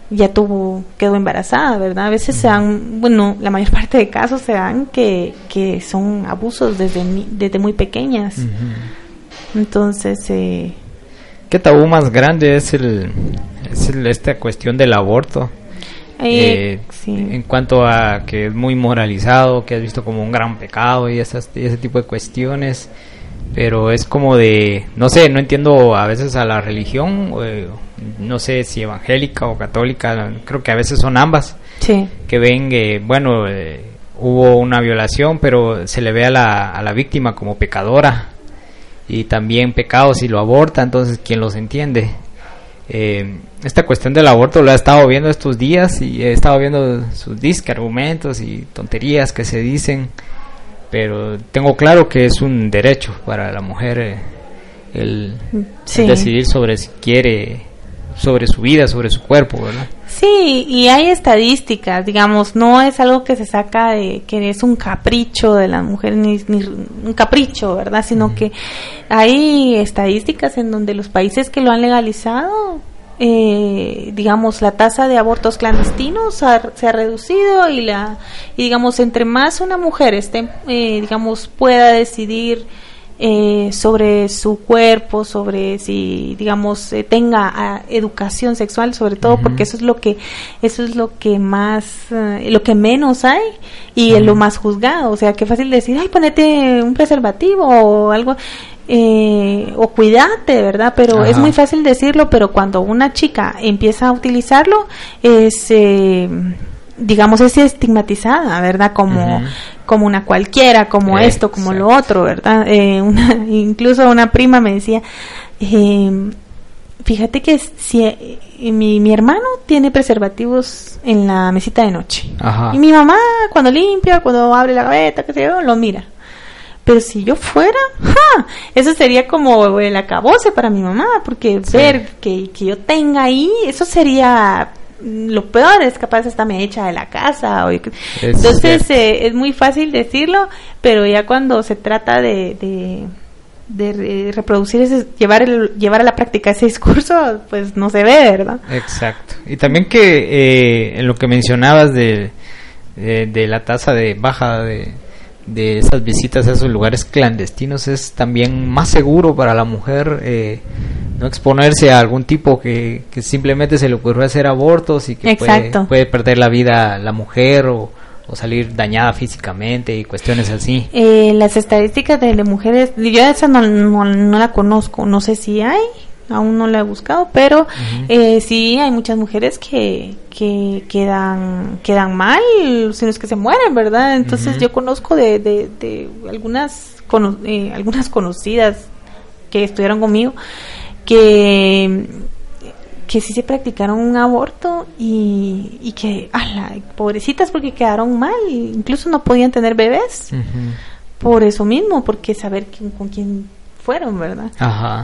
S2: ya tuvo quedó embarazada verdad a veces se dan bueno la mayor (laughs) parte de casos se dan que, que son abusos desde desde muy pequeñas. Entonces, eh,
S1: ¿qué tabú más grande es el, es esta cuestión del aborto? Eh, en cuanto a que es muy moralizado, que has visto como un gran pecado y esas, ese tipo de cuestiones, pero es como de, no sé, no entiendo a veces a la religión, eh, no sé si evangélica o católica, creo que a veces son ambas, que ven que, bueno, eh, hubo una violación, pero se le ve a la, a la víctima como pecadora y también pecados si lo aborta, entonces ¿quién los entiende? Eh, esta cuestión del aborto lo he estado viendo estos días y he estado viendo sus disque argumentos y tonterías que se dicen, pero tengo claro que es un derecho para la mujer eh, el, decidir sobre si quiere, sobre su vida, sobre su cuerpo, ¿verdad?
S2: Sí, y hay estadísticas, digamos, no es algo que se saca de que es un capricho de la mujer, ni, un capricho, ¿verdad? Sino que hay estadísticas en donde los países que lo han legalizado, eh, digamos, la tasa de abortos clandestinos se ha reducido y la, y digamos, entre más una mujer esté, eh, digamos, pueda decidir eh, sobre su cuerpo, sobre si, digamos, eh, tenga ah, educación sexual, sobre todo porque eso es lo que, eso es lo que más, eh, lo que menos hay y es lo más juzgado. O sea, qué fácil decir, ay, ponete un preservativo o algo. o cuídate, ¿verdad? Pero es muy fácil decirlo, pero cuando una chica empieza a utilizarlo, es, digamos, es estigmatizada, ¿verdad? Como, como una cualquiera, como esto, como lo otro, ¿verdad? Eh, una, (laughs) incluso una prima me decía, eh, fíjate que si eh, mi, mi, hermano tiene preservativos en la mesita de noche y mi mamá cuando limpia, cuando abre la gaveta, qué sé yo, lo mira. Pero si yo fuera, (laughs) eso sería como el acabose para mi mamá, porque ver que, que yo tenga ahí, eso sería lo peor es capaz hasta me echa de la casa. Entonces eh, es muy fácil decirlo, pero ya cuando se trata de, de, reproducir, ese, llevar, el, llevar a la práctica ese discurso, pues no se ve, ¿verdad?
S1: Exacto. Y también que eh, en lo que mencionabas de, de, la tasa de baja de, de esas visitas a esos lugares clandestinos es también más seguro para la mujer. Eh, no exponerse a algún tipo que, que simplemente se le ocurrió hacer abortos y que puede, puede, perder la vida la mujer o, o, salir dañada físicamente y cuestiones así.
S2: Eh, las estadísticas de, mujeres, yo esa no, no, la conozco, no sé si hay, aún no la he buscado, pero eh, sí hay muchas mujeres que, que quedan, quedan mal, si no es que se mueren, ¿verdad? Entonces yo conozco de, de, de algunas, eh, algunas conocidas que estudiaron conmigo que que sí se practicaron un aborto y, y que, ala, pobrecitas porque quedaron mal, incluso no podían tener bebés. Por eso mismo, porque saber con quién fueron, ¿verdad?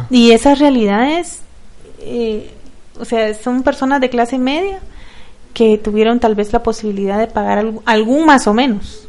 S2: Y esas realidades, eh, o sea, son personas de clase media que tuvieron tal vez la posibilidad de pagar algún más o menos.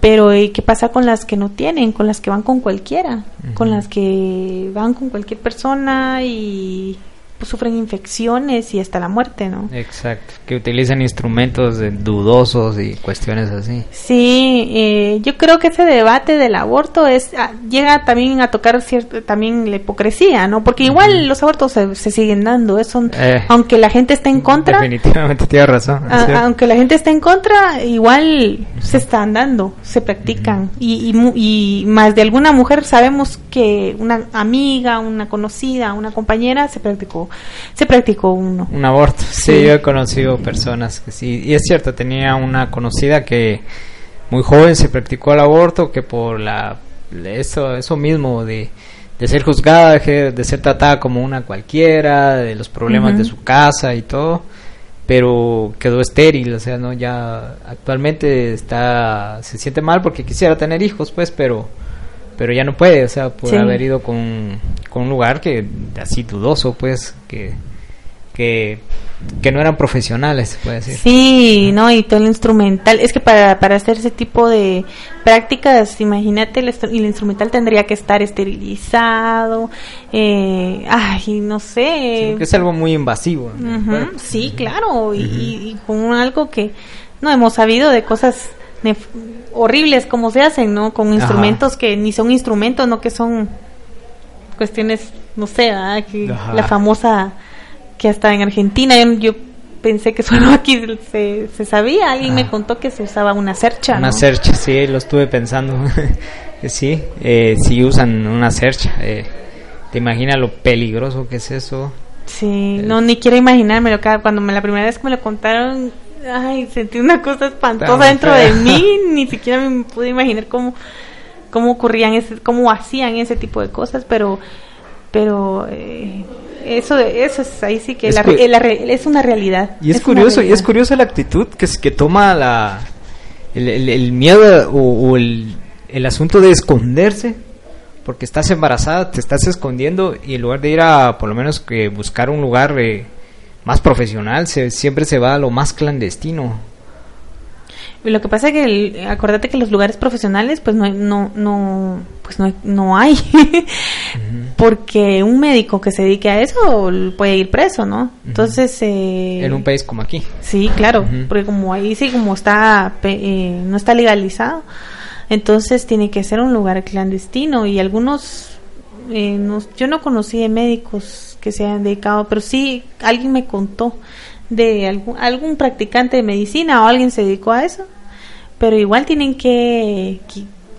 S2: Pero ¿y qué pasa con las que no tienen? Con las que van con cualquiera, con las que van con cualquier persona y pues, sufren infecciones y hasta la muerte, ¿no?
S1: Exacto, que utilizan instrumentos dudosos y cuestiones así.
S2: Sí, eh, yo creo que ese debate del aborto es ah, llega también a tocar cierto, también la hipocresía, ¿no? Porque igual los abortos se, siguen dando, eso, eh, aunque la gente esté en contra.
S1: Definitivamente tiene razón.
S2: aunque la gente esté en contra, igual se están dando, se practican y, y, y más de alguna mujer sabemos que una amiga, una conocida, una compañera se practicó se practicó uno.
S1: Un aborto, sí, yo he conocido personas que sí, y es cierto, tenía una conocida que muy joven se practicó el aborto, que por la eso, eso mismo de, de ser juzgada, de, ser tratada como una cualquiera, de los problemas de su casa y todo, pero quedó estéril, o sea, no ya actualmente está se siente mal porque quisiera tener hijos, pues, pero pero ya no puede, o sea, por haber ido con, con, un lugar que así dudoso, pues, que, que, que no eran profesionales, puede decir.
S2: Sí, no, y todo el instrumental, es que para, para hacer ese tipo de prácticas, imagínate, el, el instrumental tendría que estar esterilizado, eh, ay, no sé.
S1: Sí, que es algo muy invasivo.
S2: sí, claro, y, y con algo que no hemos sabido de cosas horribles como se hacen, ¿no? Con instrumentos que ni son instrumentos, no que son cuestiones, no sé, la famosa que hasta en Argentina yo, pensé que solo aquí se, se sabía, alguien me contó que se usaba una cercha.
S1: Una cercha, sí, lo estuve pensando. (laughs) sí, eh, si usan una cercha. Eh, ¿Te imaginas lo peligroso que es eso?
S2: Sí, no, ni quiero imaginármelo. Cuando me, la primera vez que me lo contaron, ay, sentí una cosa espantosa dentro de mí, (laughs) ni siquiera me pude imaginar cómo, cómo ocurrían, ese, cómo hacían ese tipo de cosas, pero, pero eh, eso, eso es ahí sí que es, es una realidad.
S1: Y es, curioso, y es curioso la actitud que, que toma la, el, miedo o, el, el asunto de esconderse porque estás embarazada, te estás escondiendo y en lugar de ir a por lo menos que buscar un lugar eh, más profesional, se, siempre se va a lo más clandestino.
S2: Lo que pasa es que, acuérdate que los lugares profesionales, pues no, no, no pues no, no hay. (laughs) Porque un médico que se dedique a eso puede ir preso, ¿no? Entonces... Eh,
S1: en un país como aquí.
S2: Sí, claro, porque como ahí sí, como está, eh, no está legalizado, Entonces tiene que ser un lugar clandestino y algunos, eh, yo no conocí de médicos que se hayan dedicado, pero sí alguien me contó de algún, algún practicante de medicina o alguien se dedicó a eso, pero igual tienen que,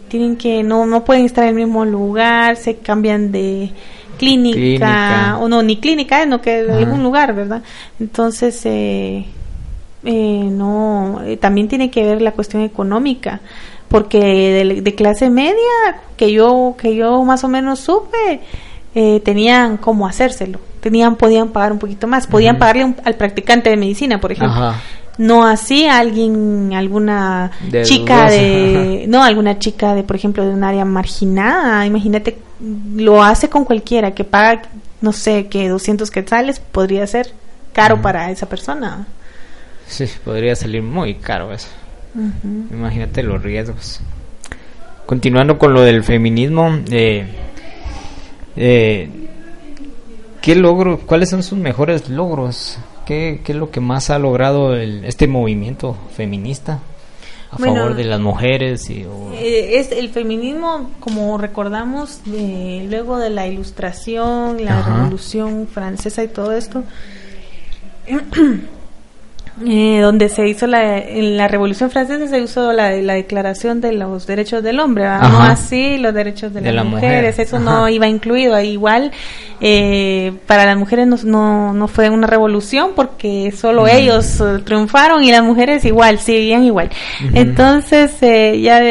S2: tienen que no no pueden estar en el mismo lugar, se cambian de clínica, o no ni clínica, no que en algún lugar, ¿verdad? Entonces eh, eh, no eh, también tiene que ver la cuestión económica porque de, clase media que yo que yo más o menos supe tenían cómo hacérselo. Tenían podían pagar un poquito más. Podían pagarle al practicante de medicina por ejemplo. No así alguien alguna chica de (laughs) no alguna chica de por ejemplo de un área marginada. Imagínate lo hace con cualquiera que paga no sé que 200 quetzales podría ser caro para esa persona.
S1: Sí podría salir muy caro eso. Imagínate los riesgos. Continuando con lo del feminismo eh, eh, qué logro cuáles son sus mejores logros ¿Qué, es lo que más ha logrado el, este movimiento feminista a favor de las mujeres? Y,
S2: eh, es el feminismo, como recordamos, luego de la ilustración, la revolución francesa y todo esto, (clears throat) eh, donde se hizo la, en la Revolución Francesa se usó la, la Declaración de los Derechos del Hombre, no así los derechos de, las mujeres, eso no iba incluido. Igual eh, para las mujeres no, no, fue una revolución porque solo ellos eh, triunfaron y las mujeres igual, seguían igual. Entonces eh, ya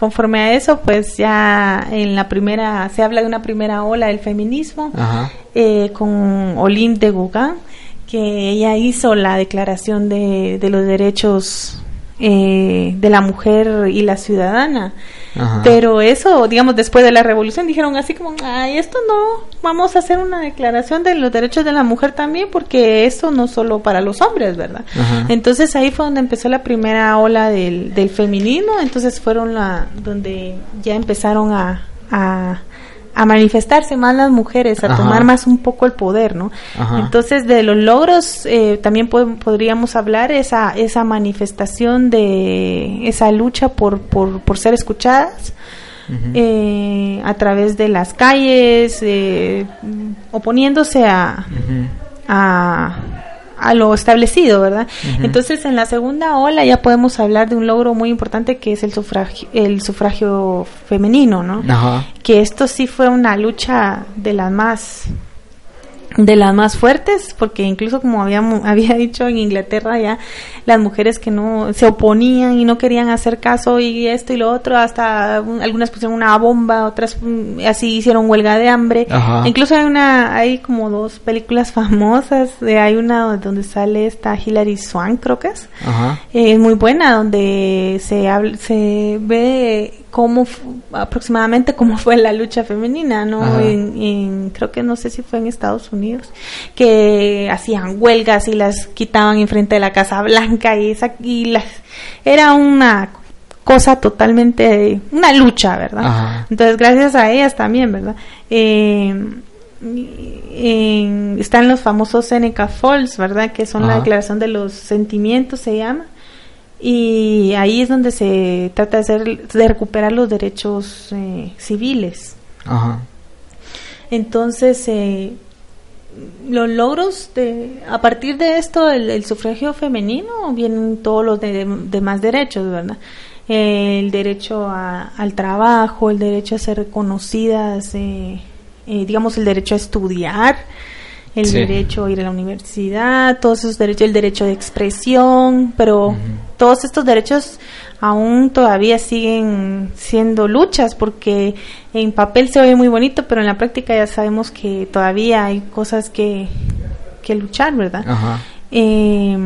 S2: conforme a eso, pues ya en la primera, se habla de una primera ola del feminismo eh, con Olympe de Gauguin que ella hizo la declaración de, de los derechos eh, de la mujer y la ciudadana. Pero eso, digamos, después de la revolución dijeron así como, ay, esto no, vamos a hacer una declaración de los derechos de la mujer también, porque eso no solo para los hombres, ¿verdad? Entonces ahí fue donde empezó la primera ola del, del feminismo, entonces fueron la, donde ya empezaron a, a a manifestarse más las mujeres, a tomar más un poco el poder, ¿no? Entonces, de los logros eh, también podríamos hablar esa, esa manifestación de esa lucha por, por, por ser escuchadas. Eh, a través de las calles, eh, oponiéndose a, a a lo establecido, ¿verdad? Entonces, en la segunda ola ya podemos hablar de un logro muy importante que es el sufragio, el sufragio femenino, ¿no? Que esto sí fue una lucha de las más de las más fuertes, porque incluso como habíamos, (laughs) había dicho en Inglaterra ya las mujeres que no se oponían y no querían hacer caso y esto y lo otro, hasta algunas pusieron una bomba, otras mm, así hicieron huelga de hambre. Incluso hay una, hay como dos películas (laughs) famosas, hay una donde sale esta Hilary Swank creo que es, es muy buena, donde se habla, se ve cómo aproximadamente cómo fue la lucha femenina, ¿no? En, creo que no sé si fue en Estados Unidos, que hacían huelgas y las quitaban enfrente de la Casa Blanca y, esa, y las, era una cosa totalmente, una lucha, ¿verdad? Entonces, gracias a ellas también, ¿verdad? Eh, están los famosos Seneca Falls, ¿verdad? Que son la declaración de los sentimientos, se llama y ahí es donde se trata de, hacer, de recuperar los derechos eh, civiles. Ajá. Entonces, eh, los logros de, a partir de esto, el, sufragio femenino, vienen todos los demás derechos, ¿verdad? el derecho al trabajo, el derecho a ser reconocidas, eh, digamos, el derecho a estudiar, el derecho a ir a la universidad, todos esos derechos, el derecho de expresión, pero todos estos derechos aún todavía siguen siendo luchas porque en papel se oye muy bonito, pero en la práctica ya sabemos que todavía hay cosas que, que luchar, ¿verdad? Eh,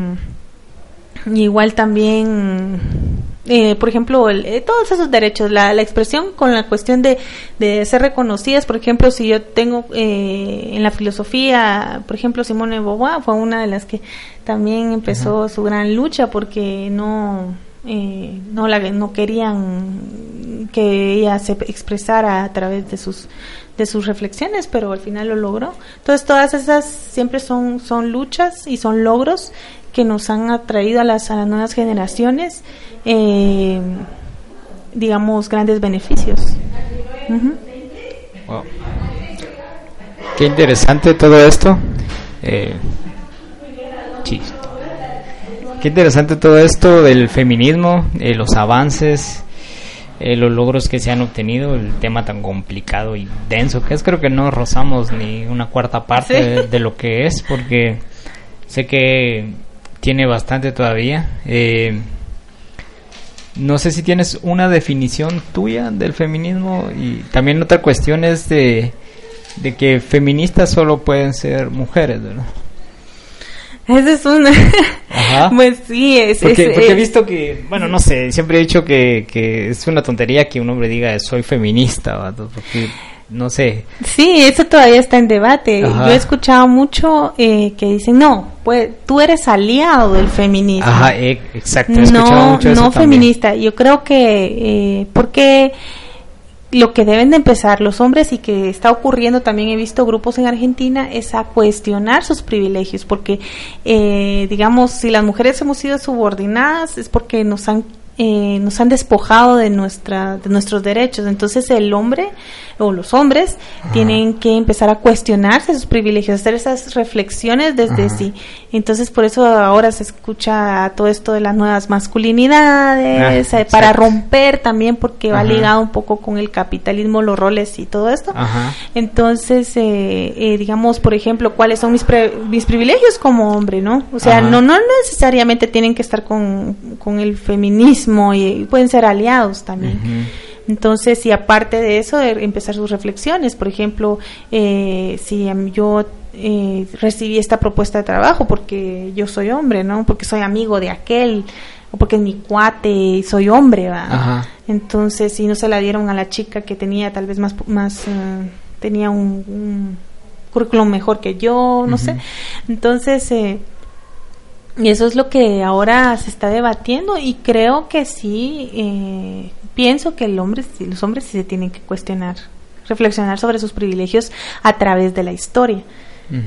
S2: igual también eh, por ejemplo, eh, todos esos derechos, la, la, expresión con la cuestión de, de, ser reconocidas, por ejemplo, si yo tengo eh, en la filosofía, por ejemplo, Simone Beauvoir fue una de las que también empezó su gran lucha porque no, no, la, no querían que ella se expresara a través de sus de sus reflexiones, pero al final lo logró. Entonces todas esas siempre son, son luchas y son logros que nos han atraído a las, a las nuevas generaciones eh, digamos, grandes beneficios.
S1: Qué interesante todo esto. Eh, Qué interesante todo esto del feminismo, eh, los avances, eh, los logros que se han obtenido, el tema tan complicado y denso que es. Creo que no rozamos ni una cuarta parte de, lo que es, porque sé que tiene bastante todavía. Eh, no sé si tienes una definición tuya del feminismo y también otra cuestión es de, de que feministas solo pueden ser mujeres, ¿verdad?
S2: Esa es una. (laughs) pues sí, es.
S1: Porque, he visto que, bueno, no sé, siempre he dicho que, que es una tontería que un hombre diga soy feminista, porque no sé.
S2: Sí, eso todavía está en debate. Yo he escuchado mucho eh, que dicen, no, pues tú eres aliado del feminismo.
S1: Ajá, e, exacto.
S2: no, no feminista. Yo creo que, eh, porque lo que deben de empezar los hombres y que está ocurriendo también he visto grupos en Argentina es a cuestionar sus privilegios porque eh, digamos si las mujeres hemos sido subordinadas es porque nos han eh, nos han despojado de nuestra de nuestros derechos. Entonces el hombre o los hombres tienen que empezar a cuestionarse sus privilegios, hacer esas reflexiones desde sí. Entonces por eso ahora se escucha todo esto de las nuevas masculinidades, ah, eh, para romper también porque va ligado un poco con el capitalismo, los roles y todo esto. Entonces, eh, eh, digamos, por ejemplo, cuáles son mis, mis privilegios como hombre, ¿no? O sea, no, no necesariamente tienen que estar con, con el feminismo y, pueden ser aliados también. Entonces, y aparte de eso, empezar sus reflexiones. Por ejemplo, eh, si yo eh, recibí esta propuesta de trabajo porque yo soy hombre, ¿no? Porque soy amigo de aquel, o porque es mi cuate y soy hombre, ¿va? Entonces, si no se la dieron a la chica que tenía tal vez más, más eh, tenía un, currículum mejor que yo, no sé. Entonces, eh, y eso es lo que ahora se está debatiendo y creo que sí, eh, pienso que el hombre, los hombres sí se tienen que cuestionar, reflexionar sobre sus privilegios a través de la historia.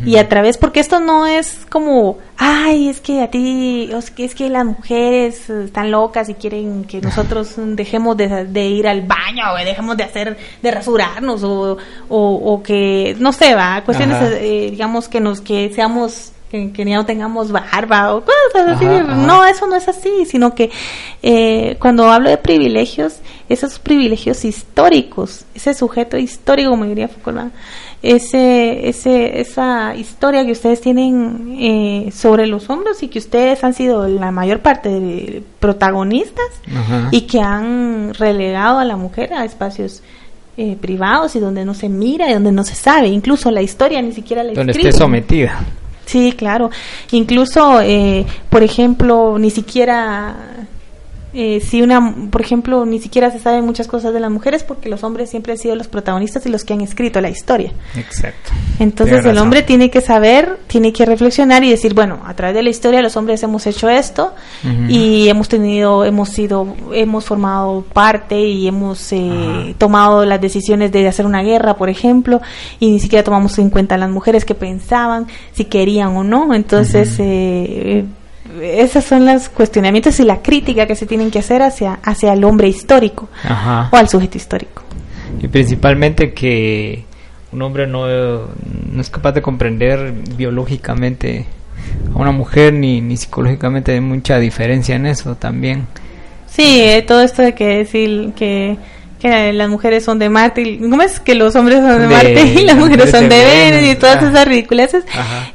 S2: Y a través, porque esto no es como, ay, es que a ti, es que las mujeres están locas y quieren que nosotros (laughs) dejemos de, ir al baño, o dejemos de hacer, de rasurarnos, o, o, que, no sé, va, cuestiones, eh, digamos, que nos, que seamos que, ya no tengamos barba o cosas así. No, eso no es así, sino que eh, cuando hablo de privilegios, esos privilegios históricos, ese sujeto histórico, como diría Foucault, ese, ese, esa historia que ustedes tienen eh, sobre los hombros y que ustedes han sido la mayor parte de protagonistas y que han relegado a la mujer a espacios eh, privados y donde no se mira y donde no se sabe, incluso la historia ni siquiera la
S1: Donde esté sometida.
S2: Sí, claro. Incluso, eh, por ejemplo, ni siquiera eh, si una, por ejemplo, ni siquiera se sabe muchas cosas de las mujeres porque los hombres siempre han sido los protagonistas y los que han escrito la historia.
S1: Exacto.
S2: Entonces el hombre tiene que saber, tiene que reflexionar y decir, bueno, a través de la historia los hombres hemos hecho esto y hemos tenido, hemos sido, hemos formado parte y hemos eh, tomado las decisiones de hacer una guerra, por ejemplo, y ni siquiera tomamos en cuenta las mujeres que pensaban si querían o no. Entonces eh, esos son los cuestionamientos y la crítica que se tienen que hacer hacia, hacia el hombre histórico o al sujeto histórico.
S1: Y principalmente que un hombre no, no es capaz de comprender biológicamente a una mujer ni, ni psicológicamente hay mucha diferencia en eso también.
S2: Sí, eh, todo esto de que decir que, que las mujeres son de Marte, y, ¿cómo es que los hombres son de, Marte y las mujeres son de Venus y todas esas ridiculeces?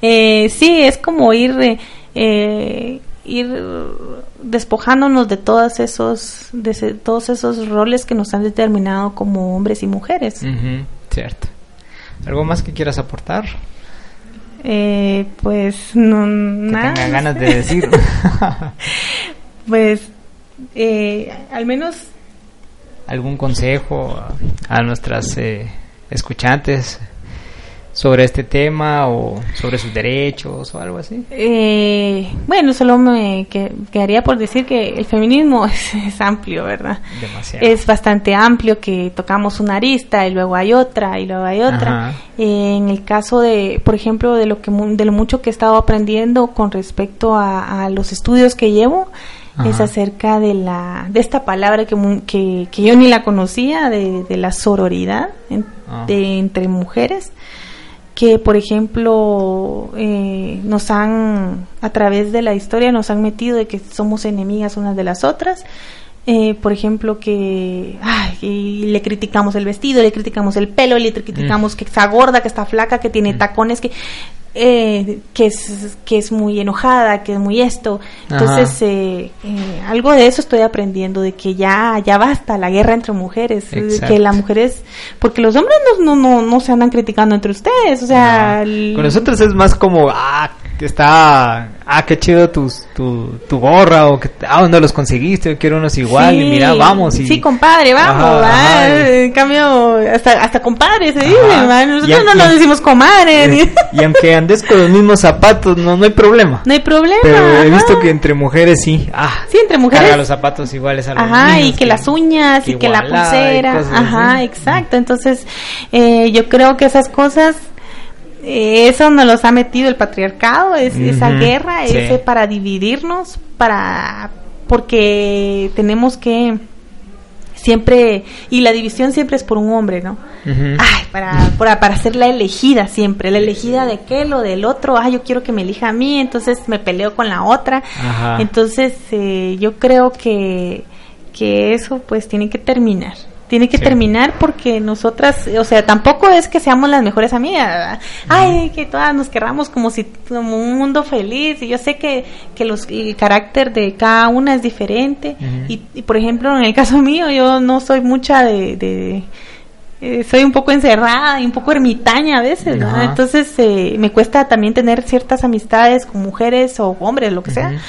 S2: Eh, sí, es como ir eh, ir despojándonos de todos esos de todos esos roles que nos han determinado como hombres y mujeres.
S1: Cierto. Algo más que quieras aportar
S2: eh, pues no
S1: nada tenga ganas de decir. (laughs)
S2: Pues eh, al menos
S1: algún consejo a, nuestras eh, escuchantes sobre este tema o sobre sus derechos o algo así?
S2: Eh, bueno, solo me quedaría por decir que el feminismo (laughs) es, amplio, ¿verdad?
S1: Demasiado.
S2: Es bastante amplio que tocamos una arista y luego hay otra y luego hay otra. en el caso de, por ejemplo, de lo que de lo mucho que he estado aprendiendo con respecto a, los estudios que llevo, es acerca de la de esta palabra que, que, que yo ni la conocía, de, de la sororidad ah. de, entre mujeres que por ejemplo eh, nos han a través de la historia nos han metido de que somos enemigas unas de las otras eh, por ejemplo que ay, le criticamos el vestido le criticamos el pelo le criticamos mm. que está gorda que está flaca que tiene mm. tacones que eh, que, es, que es muy enojada, que es muy esto. Entonces, eh, eh, algo de eso estoy aprendiendo, de que ya, ya basta la guerra entre mujeres, que las mujeres, porque los hombres no, no, no, se andan criticando entre ustedes, o sea...
S1: Con nosotros es más como, ah, que está, ah, qué chido tu, tu, tu gorra, o que, ah, ¿dónde los conseguiste? Yo quiero unos igual, y mira, vamos. Y...
S2: Sí, compadre, vamos, en cambio, hasta, hasta compadre se dice, nosotros no nos decimos comadre.
S1: Y, aunque andes con los mismos zapatos, no, no hay problema.
S2: No hay problema.
S1: Pero he visto que entre mujeres sí, ah,
S2: sí, entre mujeres.
S1: los zapatos iguales a los
S2: Ajá, y que, las uñas, y que la pulsera, ajá, exacto, entonces, eh, yo creo que esas cosas eso nos los ha metido el patriarcado, es, esa guerra, ese para dividirnos, para porque tenemos que siempre y la división siempre es por un hombre, ¿no? Ay, para, para, para ser la elegida siempre, la elegida de aquel o del otro, ah, yo quiero que me elija a mí, entonces me peleo con la otra. Entonces, eh, yo creo que, que eso pues tiene que terminar tiene que terminar porque nosotras, o sea, tampoco es que seamos las mejores amigas, ay, que todas nos querramos como si como un mundo feliz y yo sé que, que los, el carácter de cada una es diferente y, por ejemplo en el caso mío yo no soy mucha de, eh, soy un poco encerrada y un poco ermitaña a veces, ¿no? Entonces eh, me cuesta también tener ciertas amistades con mujeres o hombres, lo que sea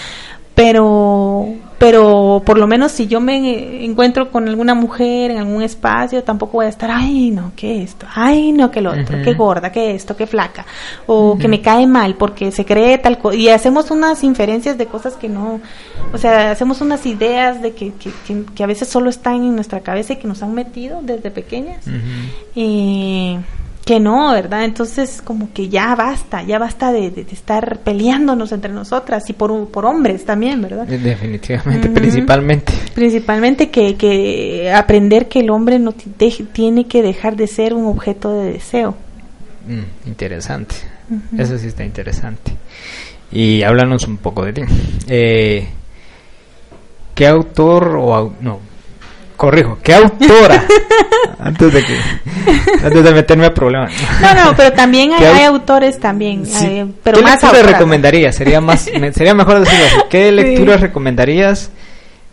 S2: pero pero por lo menos si yo me encuentro con alguna mujer en algún espacio tampoco voy a estar ay no qué esto ay no que lo otro qué gorda qué esto qué flaca o que me cae mal porque se cree tal cosa y hacemos unas inferencias de cosas que no o sea hacemos unas ideas de que, que, que, a veces solo están en nuestra cabeza y que nos han metido desde pequeñas. Y que no, ¿verdad? Entonces como que ya basta, ya basta de, estar peleándonos entre nosotras y por, por hombres también, ¿verdad?
S1: Definitivamente, principalmente.
S2: Principalmente que, que aprender que el hombre no tiene que dejar de ser un objeto de deseo.
S1: Mm, interesante, eso sí está interesante. Y háblanos un poco de ti. Eh, ¿Qué autor o no corrijo, ¿qué autora? (laughs) antes de que antes de meterme a problemas.
S2: No, no, pero también (laughs) hay, autores también, pero
S1: ¿Qué
S2: más
S1: lecturas recomendarías? Sería más (laughs) sería mejor decirlo así. ¿Qué lecturas recomendarías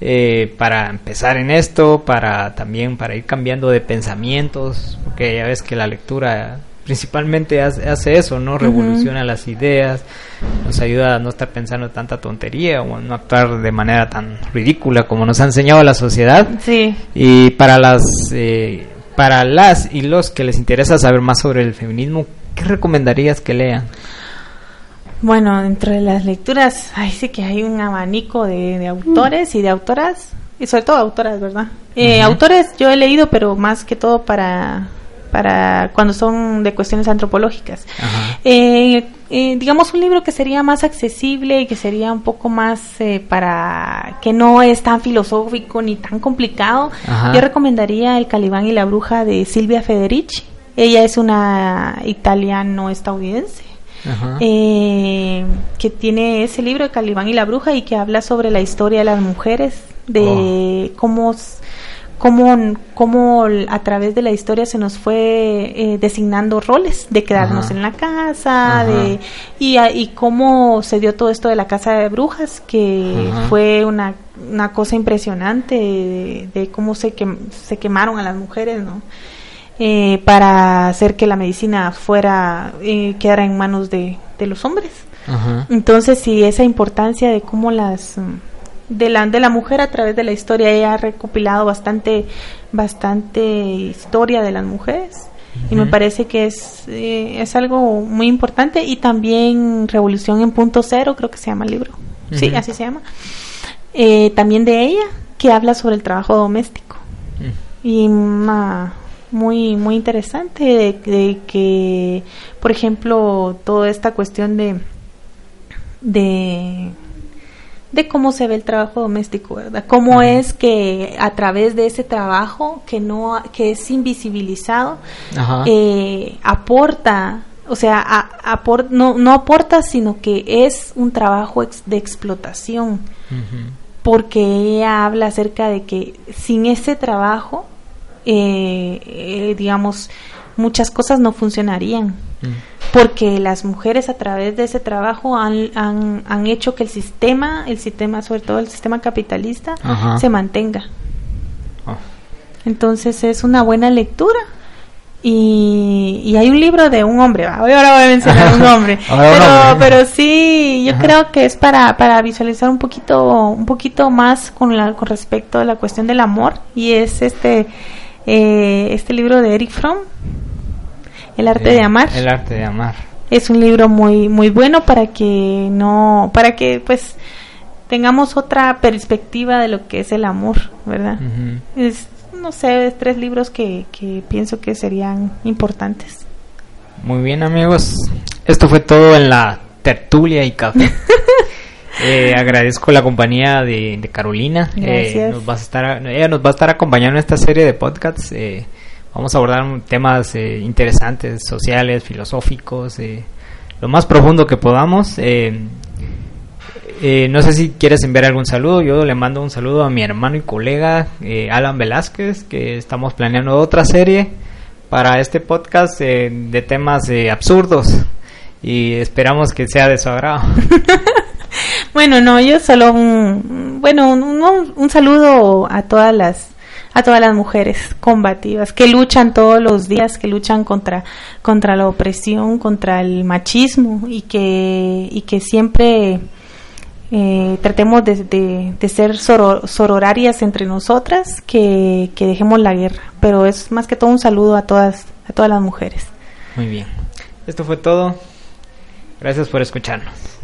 S1: eh, para empezar en esto, para también para ir cambiando de pensamientos, porque ya ves que la lectura principalmente hace, eso, ¿no? Revoluciona las ideas, nos ayuda a no estar pensando tanta tontería o a no actuar de manera tan ridícula como nos ha enseñado la sociedad.
S2: Sí.
S1: Y para las, eh, para las y los que les interesa saber más sobre el feminismo, ¿qué recomendarías que lean?
S2: Bueno, dentro de las lecturas, ahí sí que hay un abanico de, autores y de autoras, y sobre todo autoras, ¿verdad? Eh, autores yo he leído, pero más que todo para para cuando son de cuestiones antropológicas. Eh, eh, digamos un libro que sería más accesible y que sería un poco más eh, para que no es tan filosófico ni tan complicado. Yo recomendaría El Calibán y la Bruja de Silvia Federici. Ella es una italiano-estadounidense. que tiene ese libro de Calibán y la Bruja y que habla sobre la historia de las mujeres, de oh. cómo cómo, cómo a través de la historia se nos fue eh, designando roles de quedarnos en la casa, de y, y, cómo se dio todo esto de la casa de brujas, que fue una, una cosa impresionante de, cómo se, que, se quemaron a las mujeres, ¿no? Eh, para hacer que la medicina fuera, eh, quedara en manos de, de los hombres. Entonces, sí, esa importancia de cómo las de la, de la mujer a través de la historia. Ella ha recopilado bastante, bastante historia de las mujeres. Y me parece que es, eh, es algo muy importante. Y también Revolución en Punto Cero, creo que se llama el libro. Sí, así se llama. Eh, también de ella, que habla sobre el trabajo doméstico. Y muy, muy interesante de, de, que, por ejemplo, toda esta cuestión de, de de cómo se ve el trabajo doméstico, ¿verdad? Cómo es que a través de ese trabajo que no que es invisibilizado eh, aporta, o sea, no, no aporta, sino que es un trabajo de explotación, porque ella habla acerca de que sin ese trabajo, eh, eh, digamos, muchas cosas no funcionarían. Mm. Porque las mujeres a través de ese trabajo han, han, hecho que el sistema, el sistema, sobre todo el sistema capitalista, se mantenga. Ah. Entonces es una buena lectura. Y, y, hay un libro de un hombre, ahora voy a mencionar un hombre, (laughs) pero, pero sí, yo creo que es para, para visualizar un poquito, un poquito más con, la, con respecto a la cuestión del amor y es este, eh, este libro de Eric Fromm, el arte de amar.
S1: El arte de amar.
S2: Es un libro muy muy bueno para que no para que pues tengamos otra perspectiva de lo que es el amor, ¿verdad? Es no sé, tres libros que, que pienso que serían importantes.
S1: Muy bien, amigos. Esto fue todo en la tertulia y café. (laughs) Eh, agradezco la compañía de, Carolina. Eh, nos va a estar, ella nos va a estar acompañando en esta serie de podcasts. Eh, Vamos a abordar temas eh, interesantes, sociales, filosóficos, eh, lo más profundo que podamos. Eh, no sé si quieres enviar algún saludo. Yo le mando un saludo a mi hermano y colega Alan Velázquez, que estamos planeando otra serie para este podcast de temas absurdos y esperamos que sea de su agrado. (laughs)
S2: bueno, no, yo solo un, bueno, un saludo a todas las a todas las mujeres combativas que luchan todos los días, que luchan contra, contra la opresión, contra el machismo y que, y que siempre eh, tratemos de, ser sororarias entre nosotras, que, que dejemos la guerra. Pero es más que todo un saludo a todas, a todas las mujeres.
S1: Muy bien. Esto fue todo. Gracias por escucharnos.